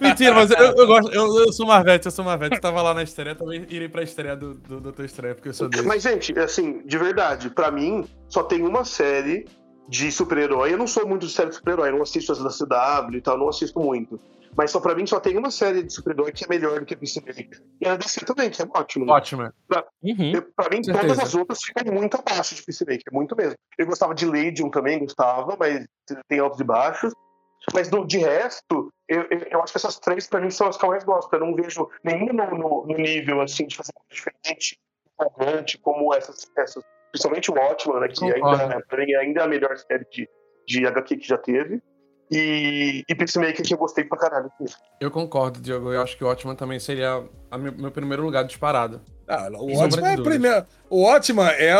Mentira, mas eu, eu gosto, eu, eu sou Marvete, eu sou Marvete. Eu tava lá na estreia, também irei pra estreia do, do Doutor Estranho, porque eu sou dele. Mas, gente, assim, de verdade, pra mim, só tem uma série de super-herói. Eu não sou muito de série de super-herói, não assisto as da CW e tal, não assisto muito. Mas só pra mim só tem uma série de super-herói que é melhor do que a Peacemaker. E a DC também, que é ótimo. Ótimo. Pra, uhum. pra mim, Certeza. todas as outras ficam muito abaixo de Peacemaker, muito mesmo. Eu gostava de Legion também, gostava, mas tem altos e baixos. Mas do, de resto, eu, eu, eu, acho que essas três pra mim são as que eu mais gosto. Eu não vejo nenhuma no, no, no nível assim de fazer coisa diferente, empolgante, como essas, essas. Principalmente o Watchman, né, que ainda, pra mim ainda é a melhor série de, de HQ que já teve. E, e Peacemaker que eu gostei pra caralho. Eu concordo, Diogo. Eu acho que o Watchman também seria a meu, meu primeiro lugar disparado. Ah, o Watchman é primeiro. O Watchman é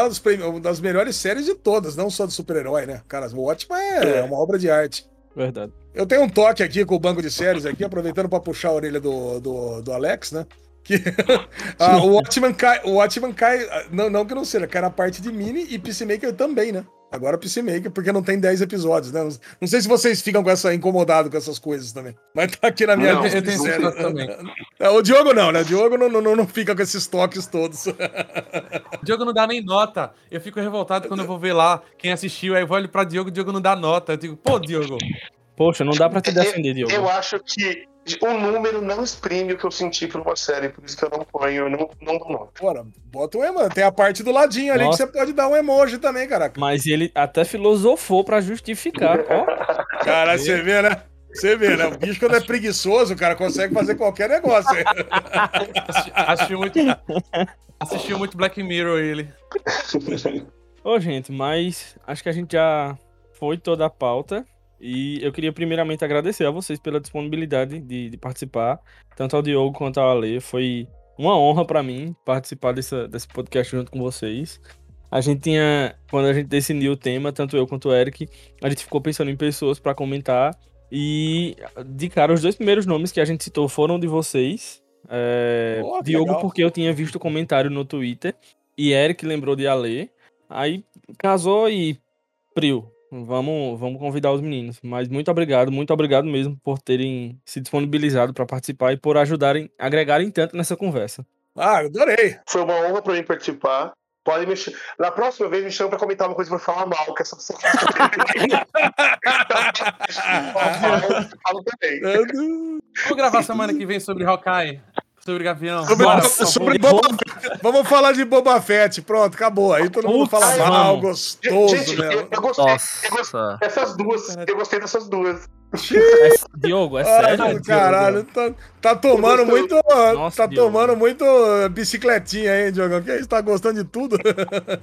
uma das melhores séries de todas, não só de super-herói, né? Cara, o Watchman é, é uma obra de arte. Verdade. Eu tenho um toque aqui com o banco de séries aqui, aproveitando para puxar a orelha do, do, do Alex, né? Que ah, o Watchman cai, o Watchman cai, não, não que não seja, cai na parte de mini e Peacemaker também, né? Agora Peacemaker, porque não tem 10 episódios, né? Não sei se vocês ficam com essa incomodado com essas coisas também. Mas tá aqui na minha não, eu tenho também. É, o Diogo não, né? O Diogo não, não, não fica com esses toques todos. O Diogo não dá nem nota. Eu fico revoltado quando eu vou ver lá quem assistiu, aí eu olho pra Diogo, o Diogo não dá nota. Eu digo, pô, Diogo. Poxa, não dá pra te defender, Diogo. Eu acho que o número não exprime o que eu senti por uma série, por isso que eu não ponho, não, não dou nota. Bora, bota um emoji. Tem a parte do ladinho ali Nossa. que você pode dar um emoji também, caraca. Mas ele até filosofou pra justificar, ó. Cara, você vê, né? Você vê, né? O bicho, quando é preguiçoso, o cara consegue fazer qualquer negócio. assistiu muito. Assistiu muito Black Mirror ele. Ô, gente, mas acho que a gente já foi toda a pauta. E eu queria primeiramente agradecer a vocês pela disponibilidade de, de participar, tanto ao Diogo quanto ao Ale. Foi uma honra para mim participar dessa, desse podcast junto com vocês. A gente tinha, quando a gente decidiu o tema, tanto eu quanto o Eric, a gente ficou pensando em pessoas para comentar. E, de cara, os dois primeiros nomes que a gente citou foram de vocês. É, oh, Diogo, legal. porque eu tinha visto o comentário no Twitter. E Eric lembrou de Ale. Aí casou e Prio. Vamos, vamos convidar os meninos. Mas muito obrigado, muito obrigado mesmo por terem se disponibilizado para participar e por ajudarem, agregarem tanto nessa conversa. Ah, adorei. Foi uma honra para mim participar. Pode me Na próxima vez me chama para comentar uma coisa para falar mal, que essa pessoa. Vamos gravar semana que vem sobre Hawkeye. Sobre Gavião. Sobre, Nossa, sobre Boba Fett. Vamos falar de Boba Fett. Pronto, acabou. Aí todo mundo fala Ai, mal, gostoso, Gente, né? Eu, eu gostei, eu gostei dessas duas. Eu gostei dessas duas. É, Diogo, é sério? Ai, caralho, tá, tá tomando muito. Nossa, tá Diogo. tomando muito bicicletinha, hein, Diogo? Que isso? Tá gostando de tudo?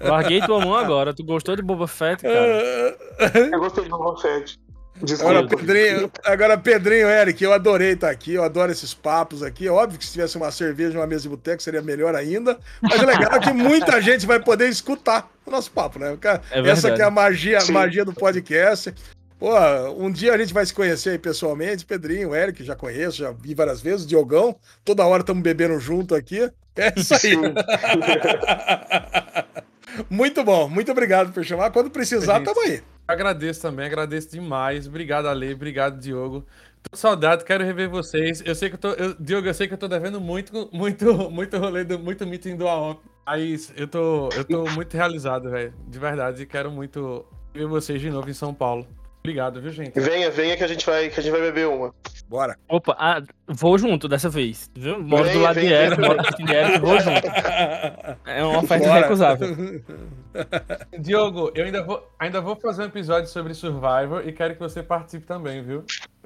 Larguei tua mão agora. Tu gostou de Boba Fett, cara? Eu gostei de Boba Fett. Agora, Pedrinho, agora, Pedrinho, Eric, eu adorei estar aqui, eu adoro esses papos aqui. Óbvio que se tivesse uma cerveja uma mesa de boteco seria melhor ainda. Mas é legal que muita gente vai poder escutar o nosso papo, né? É Essa que é a magia, a magia do podcast. Pô, um dia a gente vai se conhecer aí pessoalmente, Pedrinho, Eric, já conheço, já vi várias vezes, Diogão, toda hora estamos bebendo junto aqui. É isso aí. muito bom, muito obrigado por chamar. Quando precisar, tamo aí. Agradeço também, agradeço demais. Obrigado, Ale, obrigado, Diogo. Tô saudade, quero rever vocês. Eu sei que eu tô. Eu, Diogo, eu sei que eu tô devendo muito, muito, muito rolê, do, muito meeting do AOP. Aí eu tô, eu tô muito realizado, velho. De verdade. Quero muito ver vocês de novo em São Paulo. Obrigado, viu, gente? Venha, venha que a gente vai, que a gente vai beber uma. Bora. Opa, ah, vou junto dessa vez. Viu? Moro do lado de Eric, moro de Eric, vou junto. É uma oferta Bora. recusável. Diogo, eu ainda vou, ainda vou fazer um episódio sobre Survivor e quero que você participe também, viu?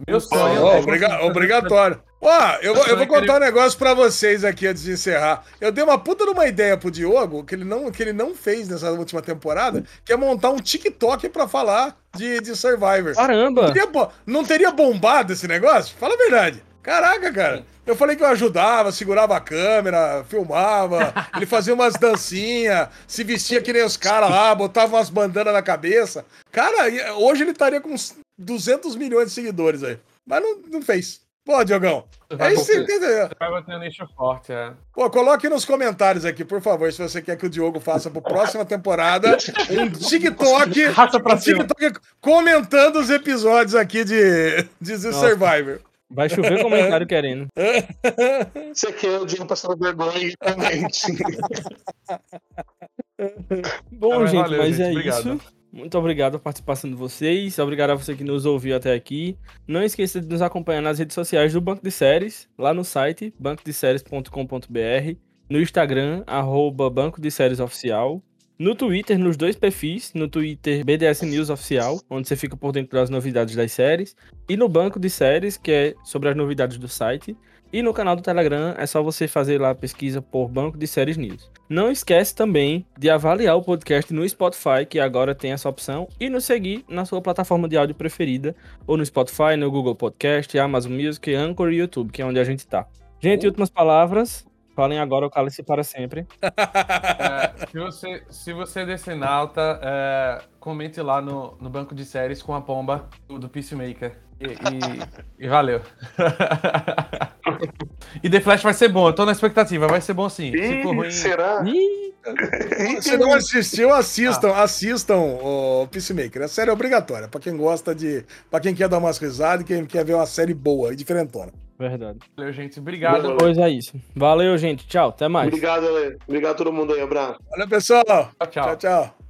Meu sonho. Oh, é obriga obrigatório. Ó, eu, vou, eu vou contar um negócio pra vocês aqui antes de encerrar. Eu dei uma puta de uma ideia pro Diogo, que ele não, que ele não fez nessa última temporada, que é montar um TikTok pra falar de, de Survivor. Caramba! Não teria, não teria bombado esse negócio? Fala a verdade. Caraca, cara. Eu falei que eu ajudava, segurava a câmera, filmava, ele fazia umas dancinhas, se vestia que nem os caras lá, botava umas bandanas na cabeça. Cara, hoje ele estaria com uns 200 milhões de seguidores aí. mas não, não fez. Pô, Diogão. É isso que entendeu. Vai bater um nicho forte, é. Pô, coloque nos comentários aqui, por favor, se você quer que o Diogo faça para próxima temporada um TikTok, Raça pra um TikTok comentando os episódios aqui de, de The Survivor. Vai chover comentário querendo. Você quer o Diogo passando vergonha, realmente. Bom, Tá, gente, valeu, mas gente, é obrigado. isso. Muito obrigado pela participação de vocês. Obrigado a você que nos ouviu até aqui. Não esqueça de nos acompanhar nas redes sociais do Banco de Séries, lá no site bancodeséries.com.br, no Instagram, arroba Banco de Séries Oficial, no Twitter, nos dois perfis, no Twitter BDS News Oficial, onde você fica por dentro das novidades das séries, e no Banco de Séries, que é sobre as novidades do site. E no canal do Telegram é só você fazer lá a pesquisa por Banco de Séries News. Não esquece também de avaliar o podcast no Spotify, que agora tem essa opção, e nos seguir na sua plataforma de áudio preferida, ou no Spotify, no Google Podcast, Amazon Music, Anchor e YouTube, que é onde a gente tá. Gente, últimas palavras. Falem agora o cálice para sempre. É, se, você, se você é decenalta, é, comente lá no, no banco de séries com a pomba do, do Peacemaker. E, e- e valeu. e The Flash vai ser bom, eu tô na expectativa, vai ser bom sim. Se Ih, ruim. será? Ih, Se não assistiu, assistam, assistam o Peacemaker. A série é obrigatória, pra quem gosta de. pra quem quer dar umas risadas e quem quer ver uma série boa e diferentona. verdade. Valeu, gente. Obrigado. Pois é isso. Valeu, gente. Tchau. Até mais. Obrigado, Ale. Obrigado a todo mundo aí. Abraço. Olha, pessoal. Tchau, tchau. tchau. tchau.